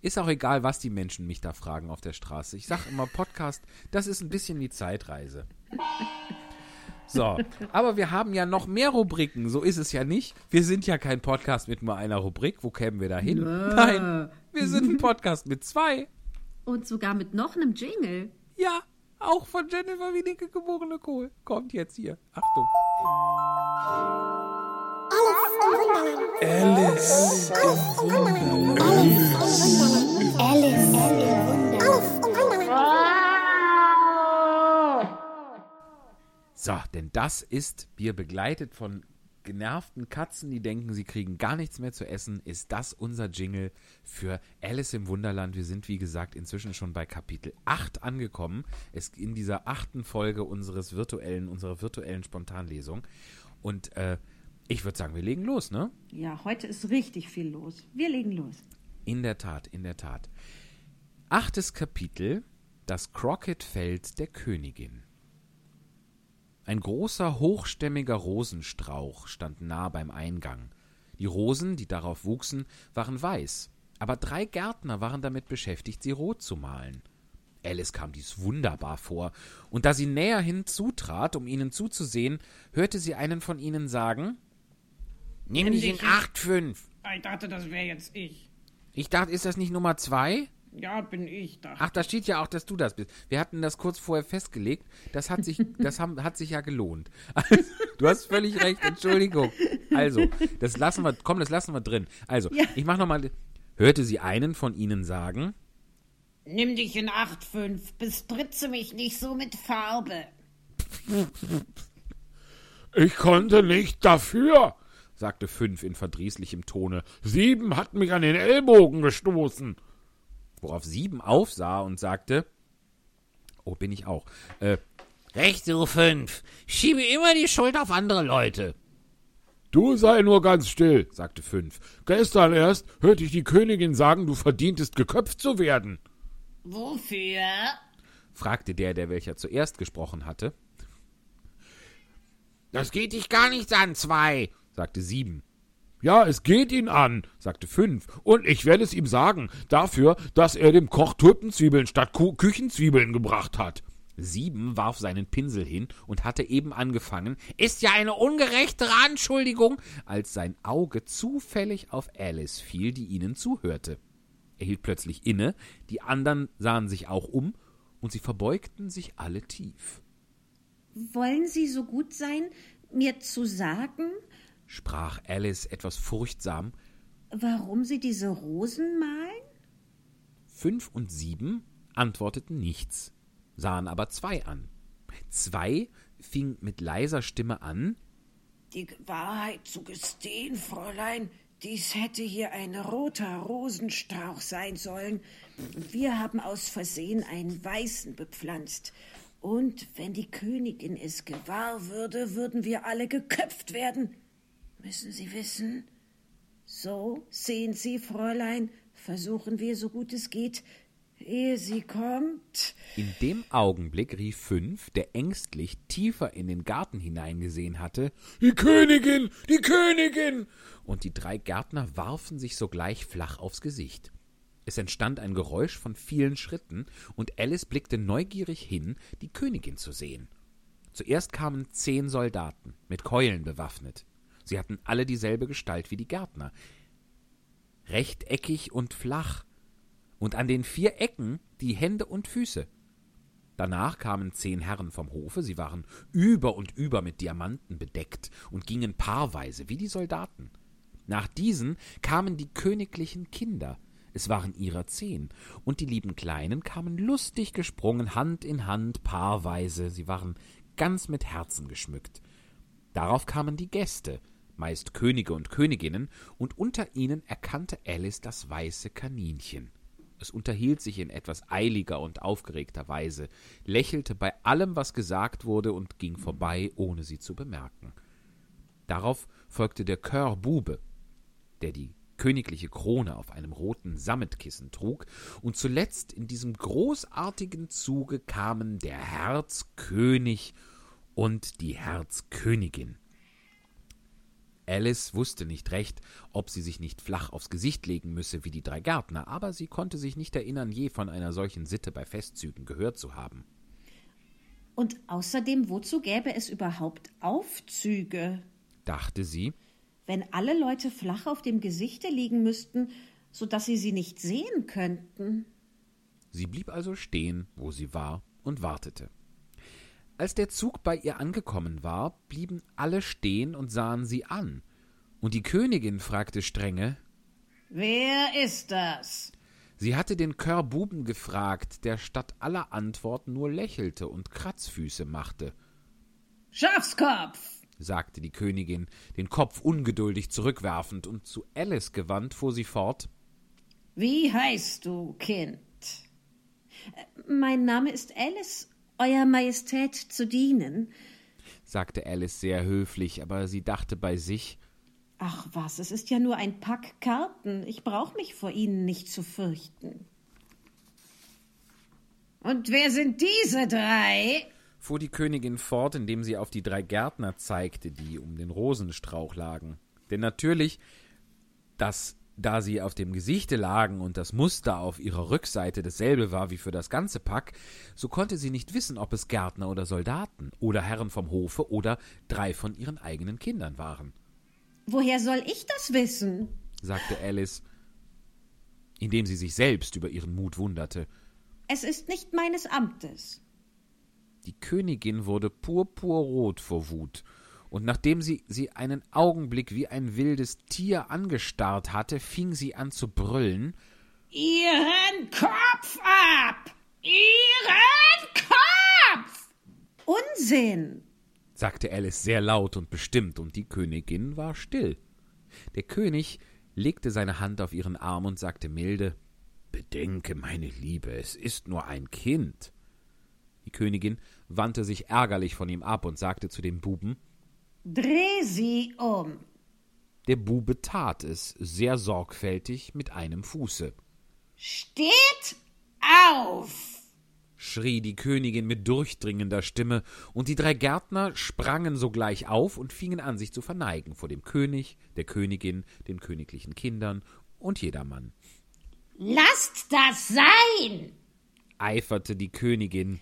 Ist auch egal, was die Menschen mich da fragen auf der Straße. Ich sage immer, Podcast, das ist ein bisschen wie Zeitreise. So, aber wir haben ja noch mehr Rubriken, so ist es ja nicht. Wir sind ja kein Podcast mit nur einer Rubrik, wo kämen wir da hin? Nein, wir sind ein Podcast mit zwei. Und sogar mit noch einem Jingle. Ja, auch von Jennifer Wiedeke geborene Kohl. Kommt jetzt hier. Achtung. Alice im Wunderland. So, denn das ist, wir begleitet von genervten Katzen, die denken, sie kriegen gar nichts mehr zu essen, ist das unser Jingle für Alice im Wunderland. Wir sind, wie gesagt, inzwischen schon bei Kapitel 8 angekommen. Es in dieser achten Folge unseres virtuellen, unserer virtuellen Spontanlesung. Und äh, ich würde sagen, wir legen los, ne? Ja, heute ist richtig viel los. Wir legen los. In der Tat, in der Tat. Achtes Kapitel, das Crockett-Feld der Königin. Ein großer, hochstämmiger Rosenstrauch stand nah beim Eingang. Die Rosen, die darauf wuchsen, waren weiß, aber drei Gärtner waren damit beschäftigt, sie rot zu malen. Alice kam dies wunderbar vor, und da sie näher hinzutrat, um ihnen zuzusehen, hörte sie einen von ihnen sagen: Nimm dich in Acht, fünf. Ich dachte, das wäre jetzt ich. Ich dachte, ist das nicht Nummer zwei? Ja, bin ich. Dachte. Ach, da steht ja auch, dass du das bist. Wir hatten das kurz vorher festgelegt. Das hat sich, [laughs] das haben, hat sich ja gelohnt. Also, du hast völlig recht. Entschuldigung. Also, das lassen wir, komm, das lassen wir drin. Also, ich mach noch mal. Hörte sie einen von ihnen sagen? Nimm dich in Acht, fünf. Bespritze mich nicht so mit Farbe. Ich konnte nicht dafür. sagte fünf in verdrießlichem Tone, Sieben hat mich an den Ellbogen gestoßen. Worauf sieben aufsah und sagte: Oh, bin ich auch. Äh, Recht, du fünf. Schiebe immer die Schuld auf andere Leute. Du sei nur ganz still. sagte fünf. Gestern erst hörte ich die Königin sagen, du verdientest geköpft zu werden. Wofür? fragte der, der welcher zuerst gesprochen hatte, Das geht dich gar nichts an, zwei. sagte sieben. Ja, es geht ihn an, sagte fünf. Und ich werde es ihm sagen, dafür, dass er dem Koch Tulpenzwiebeln statt Ku Küchenzwiebeln gebracht hat. Sieben warf seinen Pinsel hin und hatte eben angefangen, Ist ja eine ungerechtere Anschuldigung. als sein Auge zufällig auf Alice fiel, die ihnen zuhörte. Er hielt plötzlich inne, die anderen sahen sich auch um, und sie verbeugten sich alle tief. Wollen Sie so gut sein, mir zu sagen, sprach Alice etwas furchtsam. warum Sie diese Rosen malen? Fünf und sieben antworteten nichts, sahen aber zwei an. Zwei fing mit leiser Stimme an, Die Wahrheit zu gestehen, Fräulein, dies hätte hier ein roter Rosenstrauch sein sollen. Wir haben aus Versehen einen weißen bepflanzt. Und wenn die Königin es gewahr würde, würden wir alle geköpft werden. Müssen Sie wissen? So, sehen Sie, Fräulein, versuchen wir so gut es geht, ehe sie kommt. In dem Augenblick rief Fünf, der ängstlich tiefer in den Garten hineingesehen hatte, Die Königin, die Königin! und die drei Gärtner warfen sich sogleich flach aufs Gesicht. Es entstand ein Geräusch von vielen Schritten, und Alice blickte neugierig hin, die Königin zu sehen. Zuerst kamen zehn Soldaten, mit Keulen bewaffnet. Sie hatten alle dieselbe Gestalt wie die Gärtner, rechteckig und flach, und an den vier Ecken die Hände und Füße. Danach kamen zehn Herren vom Hofe, sie waren über und über mit Diamanten bedeckt und gingen paarweise wie die Soldaten. Nach diesen kamen die königlichen Kinder, es waren ihrer zehn, und die lieben Kleinen kamen lustig gesprungen, Hand in Hand, paarweise, sie waren ganz mit Herzen geschmückt. Darauf kamen die Gäste, meist Könige und Königinnen, und unter ihnen erkannte Alice das weiße Kaninchen. Es unterhielt sich in etwas eiliger und aufgeregter Weise, lächelte bei allem, was gesagt wurde, und ging vorbei, ohne sie zu bemerken. Darauf folgte der Chörbube, der die königliche Krone auf einem roten Sammetkissen trug, und zuletzt in diesem großartigen Zuge kamen der Herzkönig und die Herzkönigin. Alice wusste nicht recht, ob sie sich nicht flach aufs Gesicht legen müsse wie die drei Gärtner, aber sie konnte sich nicht erinnern, je von einer solchen Sitte bei Festzügen gehört zu haben. Und außerdem, wozu gäbe es überhaupt Aufzüge? Dachte sie, wenn alle Leute flach auf dem Gesichte liegen müssten, so dass sie sie nicht sehen könnten. Sie blieb also stehen, wo sie war, und wartete. Als der Zug bei ihr angekommen war, blieben alle stehen und sahen sie an, und die Königin fragte strenge Wer ist das? Sie hatte den Chörbuben gefragt, der statt aller Antwort nur lächelte und Kratzfüße machte. Schafskopf! sagte die Königin, den Kopf ungeduldig zurückwerfend, und zu Alice gewandt fuhr sie fort. Wie heißt du, Kind? Mein Name ist Alice, Euer Majestät zu dienen. sagte Alice sehr höflich, aber sie dachte bei sich, Ach was, es ist ja nur ein Pack Karten. Ich brauche mich vor Ihnen nicht zu fürchten. Und wer sind diese drei? fuhr die Königin fort, indem sie auf die drei Gärtner zeigte, die um den Rosenstrauch lagen. Denn natürlich, dass da sie auf dem Gesichte lagen und das Muster auf ihrer Rückseite dasselbe war wie für das ganze Pack, so konnte sie nicht wissen, ob es Gärtner oder Soldaten oder Herren vom Hofe oder drei von ihren eigenen Kindern waren, Woher soll ich das wissen? sagte Alice, indem sie sich selbst über ihren Mut wunderte. Es ist nicht meines Amtes. Die Königin wurde purpurrot vor Wut, und nachdem sie sie einen Augenblick wie ein wildes Tier angestarrt hatte, fing sie an zu brüllen. Ihren Kopf ab! Ihren Kopf! Unsinn! sagte Alice sehr laut und bestimmt, und die Königin war still. Der König legte seine Hand auf ihren Arm und sagte milde Bedenke, meine Liebe, es ist nur ein Kind. Die Königin wandte sich ärgerlich von ihm ab und sagte zu dem Buben Dreh sie um. Der Bube tat es, sehr sorgfältig mit einem Fuße. Steht auf! schrie die Königin mit durchdringender Stimme, und die drei Gärtner sprangen sogleich auf und fingen an, sich zu verneigen vor dem König, der Königin, den königlichen Kindern und jedermann. Lasst das sein! Eiferte die Königin,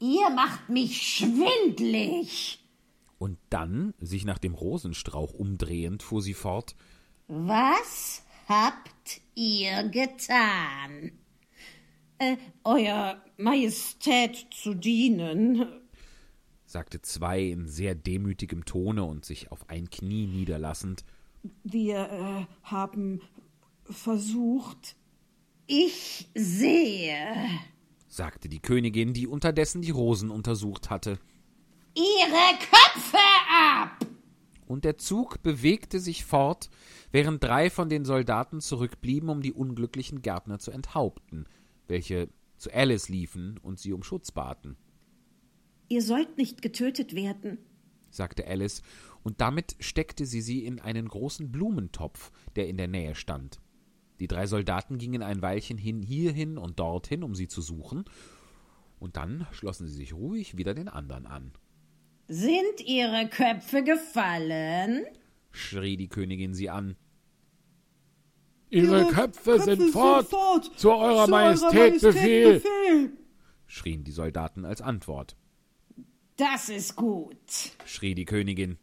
Ihr macht mich schwindlig. Und dann, sich nach dem Rosenstrauch umdrehend, fuhr sie fort Was habt ihr getan? Äh, Euer Majestät zu dienen. sagte zwei in sehr demütigem Tone und sich auf ein Knie niederlassend. Wir äh, haben versucht. Ich sehe. sagte die Königin, die unterdessen die Rosen untersucht hatte. Ihre Köpfe ab! Und der Zug bewegte sich fort, während drei von den Soldaten zurückblieben, um die unglücklichen Gärtner zu enthaupten, welche zu Alice liefen und sie um Schutz baten, Ihr sollt nicht getötet werden. sagte Alice, und damit steckte sie sie in einen großen Blumentopf, der in der Nähe stand. Die drei Soldaten gingen ein Weilchen hin hierhin und dorthin, um sie zu suchen, und dann schlossen sie sich ruhig wieder den anderen an. Sind Ihre Köpfe gefallen? schrie die Königin sie an. Ihre Köpfe, sind, fort. Zu eurer Majestät, Befehl. schrien die Soldaten als Antwort. Das ist gut. schrie die Königin.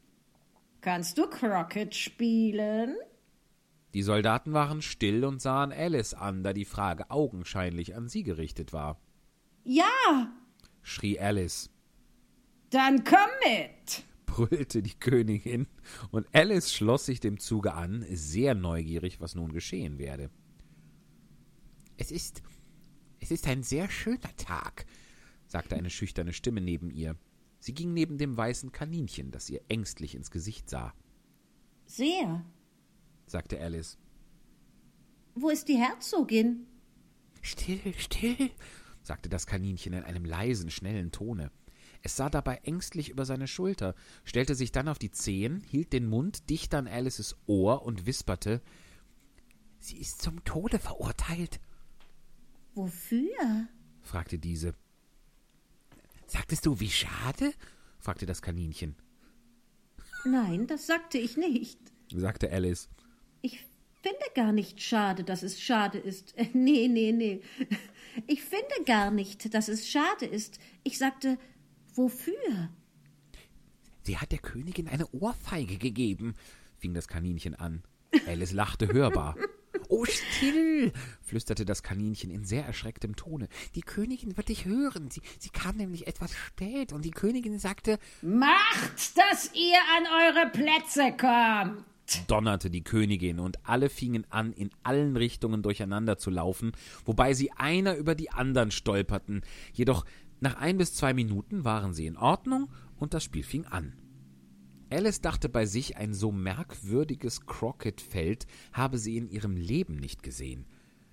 Kannst du Crockett spielen? Die Soldaten waren still und sahen Alice an, da die Frage augenscheinlich an sie gerichtet war. Ja, schrie Alice, dann komm mit. brüllte die Königin, und Alice schloss sich dem Zuge an, sehr neugierig, was nun geschehen werde. Es ist. Es ist ein sehr schöner Tag, sagte eine schüchterne Stimme neben ihr. Sie ging neben dem weißen Kaninchen, das ihr ängstlich ins Gesicht sah, Sehr. sagte Alice. Wo ist die Herzogin? Still, still, sagte das Kaninchen in einem leisen, schnellen Tone. Es sah dabei ängstlich über seine Schulter, stellte sich dann auf die Zehen, hielt den Mund dicht an Alices Ohr und wisperte Sie ist zum Tode verurteilt, Wofür? fragte diese. Sagtest du, wie schade? fragte das Kaninchen, Nein, das sagte ich nicht. sagte Alice. Ich finde gar nicht schade, dass es schade ist. Äh, Nee, nee, nee. Ich finde gar nicht, dass es schade ist. Ich sagte, wofür? Sie hat der Königin eine Ohrfeige gegeben, fing das Kaninchen an. Alice lachte hörbar. [laughs] Oh, still, flüsterte das Kaninchen in sehr erschrecktem Tone. Die Königin wird dich hören. Sie, sie kam nämlich etwas spät und die Königin sagte, Macht, dass ihr an eure Plätze kommt. donnerte die Königin und alle fingen an, in allen Richtungen durcheinander zu laufen, wobei sie einer über die anderen stolperten. Jedoch nach ein bis zwei Minuten waren sie in Ordnung und das Spiel fing an. Alice dachte bei sich, ein so merkwürdiges Crockett-Feld habe sie in ihrem Leben nicht gesehen.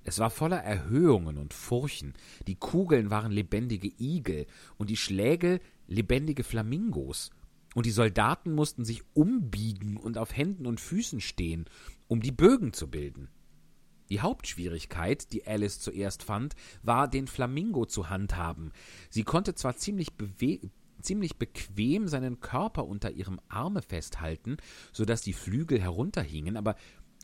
Es war voller Erhöhungen und Furchen, die Kugeln waren lebendige Igel und die Schläge lebendige Flamingos, und die Soldaten mussten sich umbiegen und auf Händen und Füßen stehen, um die Bögen zu bilden. Die Hauptschwierigkeit, die Alice zuerst fand, war, den Flamingo zu handhaben. Sie konnte zwar ziemlich, ziemlich bequem seinen Körper unter ihrem Arme festhalten, so dass die Flügel herunterhingen, aber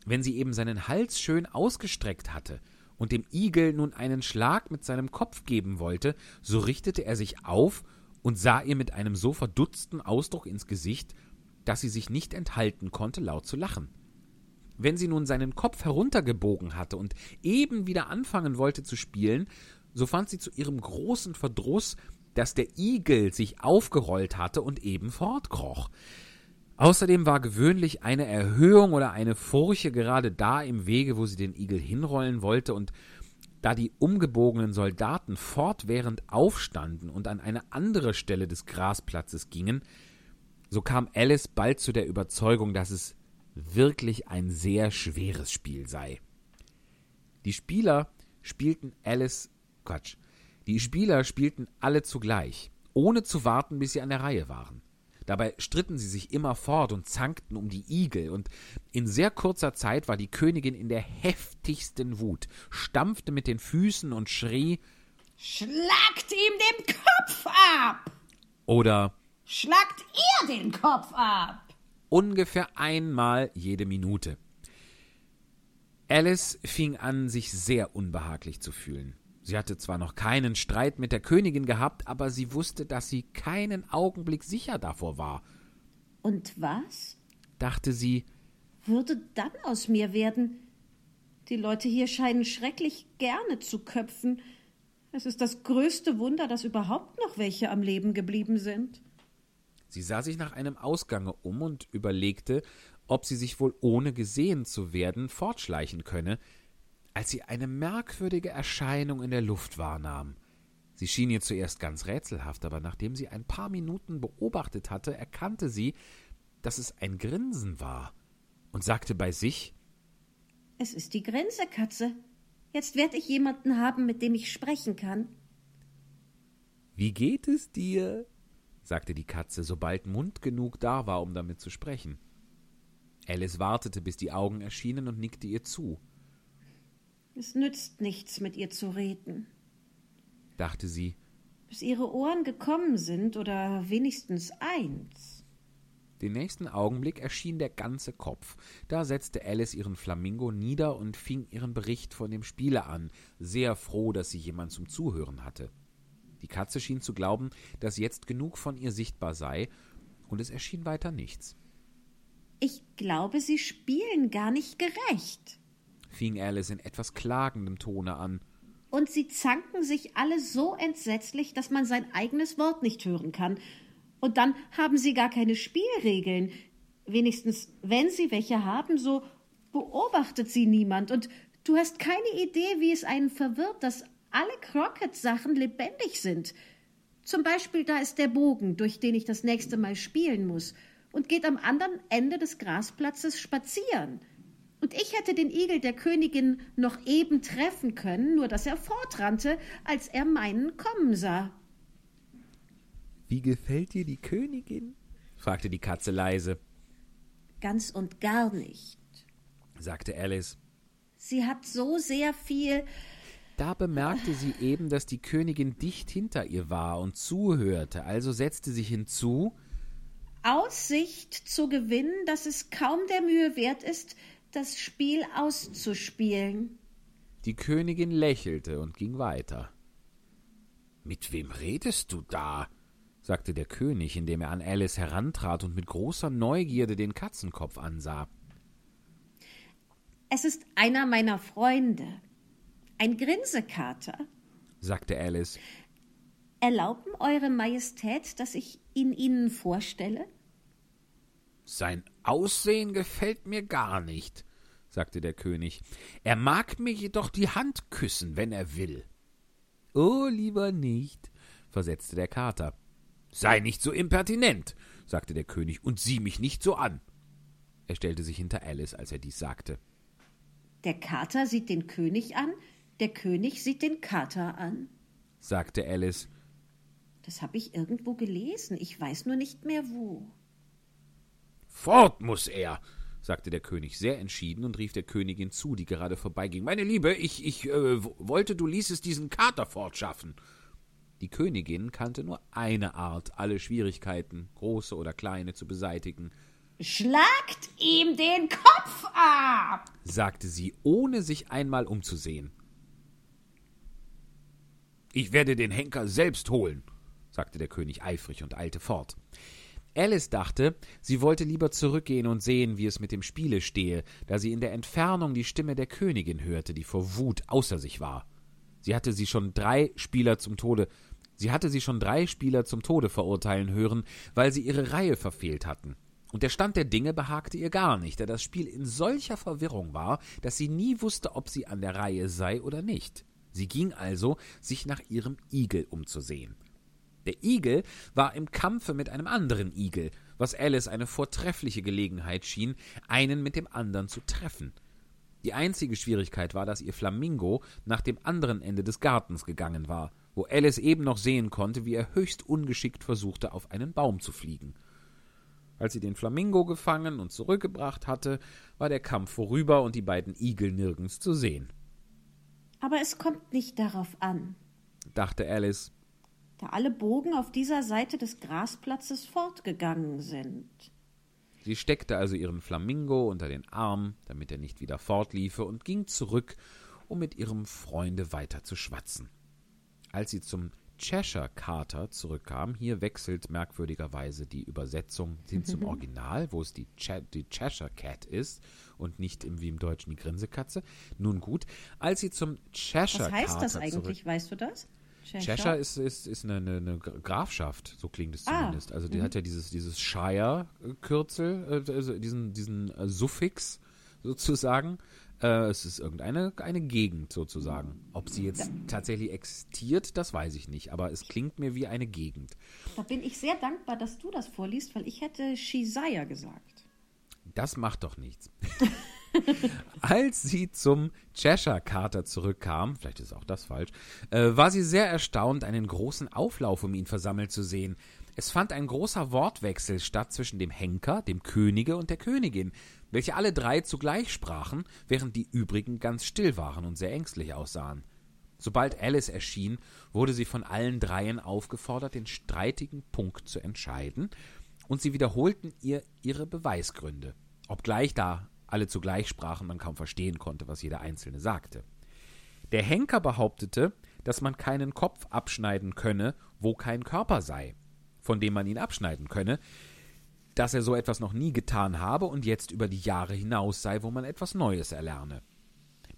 wenn sie eben seinen Hals schön ausgestreckt hatte und dem Igel nun einen Schlag mit seinem Kopf geben wollte, so richtete er sich auf und sah ihr mit einem so verdutzten Ausdruck ins Gesicht, dass sie sich nicht enthalten konnte, laut zu lachen. Wenn sie nun seinen Kopf heruntergebogen hatte und eben wieder anfangen wollte zu spielen, so fand sie zu ihrem großen Verdruss, dass der Igel sich aufgerollt hatte und eben fortkroch. Außerdem war gewöhnlich eine Erhöhung oder eine Furche gerade da im Wege, wo sie den Igel hinrollen wollte, und da die umgebogenen Soldaten fortwährend aufstanden und an eine andere Stelle des Grasplatzes gingen, so kam Alice bald zu der Überzeugung, dass es wirklich ein sehr schweres Spiel sei. Die Spieler spielten Alice Quatsch. Die Spieler spielten alle zugleich, ohne zu warten, bis sie an der Reihe waren. Dabei stritten sie sich immer fort und zankten um die Igel, und in sehr kurzer Zeit war die Königin in der heftigsten Wut, stampfte mit den Füßen und schrie Schlagt ihm den Kopf ab! oder Schlagt ihr den Kopf ab! Ungefähr einmal jede Minute. Alice fing an, sich sehr unbehaglich zu fühlen. Sie hatte zwar noch keinen Streit mit der Königin gehabt, aber sie wusste, dass sie keinen Augenblick sicher davor war. Und was Dachte sie, würde dann aus mir werden? Die Leute hier scheinen schrecklich gerne zu köpfen. Es ist das größte Wunder, dass überhaupt noch welche am Leben geblieben sind. Sie sah sich nach einem Ausgange um und überlegte, ob sie sich wohl ohne gesehen zu werden fortschleichen könne, als sie eine merkwürdige Erscheinung in der Luft wahrnahm. Sie schien ihr zuerst ganz rätselhaft, aber nachdem sie ein paar Minuten beobachtet hatte, erkannte sie, dass es ein Grinsen war und sagte bei sich Es ist die Grinsekatze. Jetzt werde ich jemanden haben, mit dem ich sprechen kann. Wie geht es dir? Sagte die Katze, sobald Mund genug da war, um damit zu sprechen. Alice wartete, bis die Augen erschienen und nickte ihr zu. Es nützt nichts, mit ihr zu reden. Dachte sie, Bis ihre Ohren gekommen sind, oder wenigstens eins. Den nächsten Augenblick erschien der ganze Kopf. Da setzte Alice ihren Flamingo nieder und fing ihren Bericht von dem Spiele an, sehr froh, dass sie jemand zum Zuhören hatte. Die Katze schien zu glauben, dass jetzt genug von ihr sichtbar sei, und es erschien weiter nichts. Ich glaube, sie spielen gar nicht gerecht. fing Alice in etwas klagendem Tone an. Und sie zanken sich alle so entsetzlich, dass man sein eigenes Wort nicht hören kann. Und dann haben sie gar keine Spielregeln. Wenigstens, wenn sie welche haben, so beobachtet sie niemand. Und du hast keine Idee, wie es einen verwirrt, dass alle Crockett-Sachen lebendig sind. Zum Beispiel, da ist der Bogen, durch den ich das nächste Mal spielen muss, und geht am anderen Ende des Grasplatzes spazieren. Und ich hätte den Igel der Königin noch eben treffen können, nur dass er fortrannte, als er meinen kommen sah. Wie gefällt dir die Königin? fragte die Katze leise, Ganz und gar nicht. sagte Alice. Sie hat so sehr viel. Da bemerkte sie eben, dass die Königin dicht hinter ihr war und zuhörte, also setzte sich hinzu, Aussicht zu gewinnen, dass es kaum der Mühe wert ist, das Spiel auszuspielen. Die Königin lächelte und ging weiter. Mit wem redest du da? sagte der König, indem er an Alice herantrat und mit großer Neugierde den Katzenkopf ansah. Es ist einer meiner Freunde. Ein Grinsekater. sagte Alice. Erlauben Eure Majestät, dass ich ihn Ihnen vorstelle? Sein Aussehen gefällt mir gar nicht. sagte der König. Er mag mir jedoch die Hand küssen, wenn er will. Oh, lieber nicht, versetzte der Kater. Sei nicht so impertinent, sagte der König, und sieh mich nicht so an. Er stellte sich hinter Alice, als er dies sagte. Der Kater sieht den König an, der König sieht den Kater an. sagte Alice. Das habe ich irgendwo gelesen, ich weiß nur nicht mehr wo. Fort muss er, sagte der König sehr entschieden und rief der Königin zu, die gerade vorbeiging. Meine Liebe, ich, ich äh, wollte, du ließest diesen Kater fortschaffen. Die Königin kannte nur eine Art, alle Schwierigkeiten, große oder kleine, zu beseitigen, Schlagt ihm den Kopf ab! sagte sie, ohne sich einmal umzusehen. Ich werde den Henker selbst holen. sagte der König eifrig und eilte fort. Alice dachte, sie wollte lieber zurückgehen und sehen, wie es mit dem Spiele stehe, da sie in der Entfernung die Stimme der Königin hörte, die vor Wut außer sich war. Sie hatte sie schon drei Spieler zum Tode, sie hatte sie schon drei Spieler zum Tode verurteilen hören, weil sie ihre Reihe verfehlt hatten. Und der Stand der Dinge behagte ihr gar nicht, da das Spiel in solcher Verwirrung war, dass sie nie wusste, ob sie an der Reihe sei oder nicht. Sie ging also, sich nach ihrem Igel umzusehen. Der Igel war im Kampfe mit einem anderen Igel, was Alice eine vortreffliche Gelegenheit schien, einen mit dem anderen zu treffen. Die einzige Schwierigkeit war, dass ihr Flamingo nach dem anderen Ende des Gartens gegangen war, wo Alice eben noch sehen konnte, wie er höchst ungeschickt versuchte, auf einen Baum zu fliegen. Als sie den Flamingo gefangen und zurückgebracht hatte, war der Kampf vorüber und die beiden Igel nirgends zu sehen. Aber es kommt nicht darauf an, Dachte Alice, da alle Bogen auf dieser Seite des Grasplatzes fortgegangen sind. Sie steckte also ihren Flamingo unter den Arm, damit er nicht wieder fortliefe, und ging zurück, um mit ihrem Freunde weiter zu schwatzen. Als sie zum Cheshire Carter zurückkam, hier wechselt merkwürdigerweise die Übersetzung hin zum Original, wo es die, Che die Cheshire Cat ist und nicht im, wie im Deutschen die Grinsekatze. Nun gut, als sie zum Cheshire Was heißt Carter das eigentlich, weißt du das? Cheshire? Cheshire ist, ist, ist eine, eine, eine Grafschaft, so klingt es Ah, zumindest. Also die hat ja dieses, dieses Shire-Kürzel, äh, also diesen, diesen äh, Suffix sozusagen. Äh, es ist irgendeine eine Gegend sozusagen. Ob sie jetzt tatsächlich existiert, das weiß ich nicht. Aber es klingt mir wie eine Gegend. Da bin ich sehr dankbar, dass du das vorliest, weil ich hätte Shizaya gesagt. Das macht doch nichts. [laughs] Als sie zum Cheshire Carter zurückkam, vielleicht ist auch das falsch, äh, war sie sehr erstaunt, einen großen Auflauf um ihn versammelt zu sehen. Es fand ein großer Wortwechsel statt zwischen dem Henker, dem Könige und der Königin, welche alle drei zugleich sprachen, während die übrigen ganz still waren und sehr ängstlich aussahen. Sobald Alice erschien, wurde sie von allen dreien aufgefordert, den streitigen Punkt zu entscheiden, und sie wiederholten ihr ihre Beweisgründe, obgleich da alle zugleich sprachen, man kaum verstehen konnte, was jeder Einzelne sagte. Der Henker behauptete, dass man keinen Kopf abschneiden könne, wo kein Körper sei, von dem man ihn abschneiden könne, dass er so etwas noch nie getan habe und jetzt über die Jahre hinaus sei, wo man etwas Neues erlerne.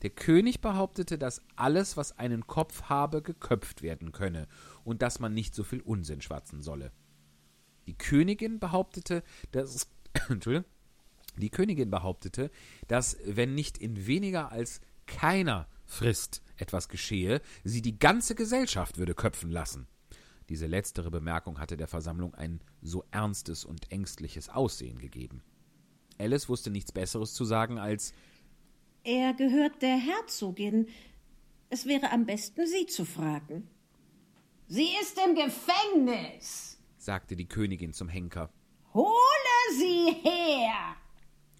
Der König behauptete, dass alles, was einen Kopf habe, geköpft werden könne und dass man nicht so viel Unsinn schwatzen solle. Die Königin behauptete, dass [coughs] die Königin behauptete, dass wenn nicht in weniger als keiner Frist etwas geschehe, sie die ganze Gesellschaft würde köpfen lassen. Diese letztere Bemerkung hatte der Versammlung ein so ernstes und ängstliches Aussehen gegeben. Alice wusste nichts Besseres zu sagen als Er gehört der Herzogin. Es wäre am besten, sie zu fragen. Sie ist im Gefängnis. sagte die Königin zum Henker. Hole sie her.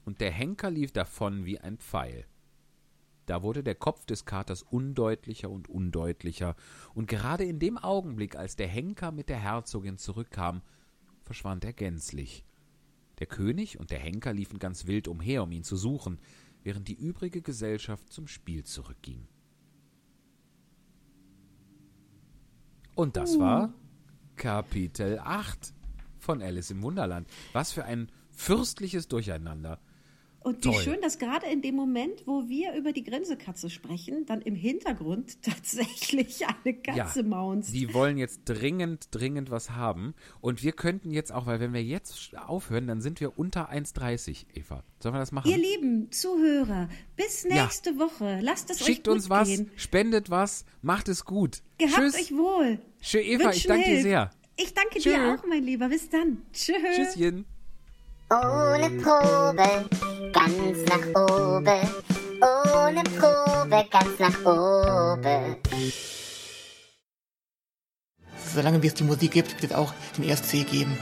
und der Henker lief davon wie ein Pfeil. Da wurde der Kopf des Katers undeutlicher und undeutlicher, und gerade in dem Augenblick, als der Henker mit der Herzogin zurückkam, verschwand er gänzlich. Der König und der Henker liefen ganz wild umher, um ihn zu suchen, während die übrige Gesellschaft zum Spiel zurückging. Und das war Kapitel 8 von Alice im Wunderland. Was für ein fürstliches Durcheinander. Und wie Toll. schön, dass gerade in dem Moment, wo wir über die Grinsekatze sprechen, dann im Hintergrund [laughs] tatsächlich eine Katze maunzt. Die wollen jetzt dringend, dringend was haben. Und wir könnten jetzt auch, weil wenn wir jetzt aufhören, dann sind wir unter 1,30, Eva. Sollen wir das machen? Ihr lieben Zuhörer, bis Ja. nächste Woche. Lasst es Schickt euch gut uns was, gehen. spendet was, macht es gut. Gehabt Tschüss. euch wohl. Schön, Eva, ich Wünschen danke dir sehr. Ich danke Tschö. dir auch, mein Lieber. Bis dann. Tschüss. Tschüsschen. Ohne Probe, ganz nach oben. Ohne Probe, ganz nach oben. Solange wie es die Musik gibt, wird es auch den ESC geben.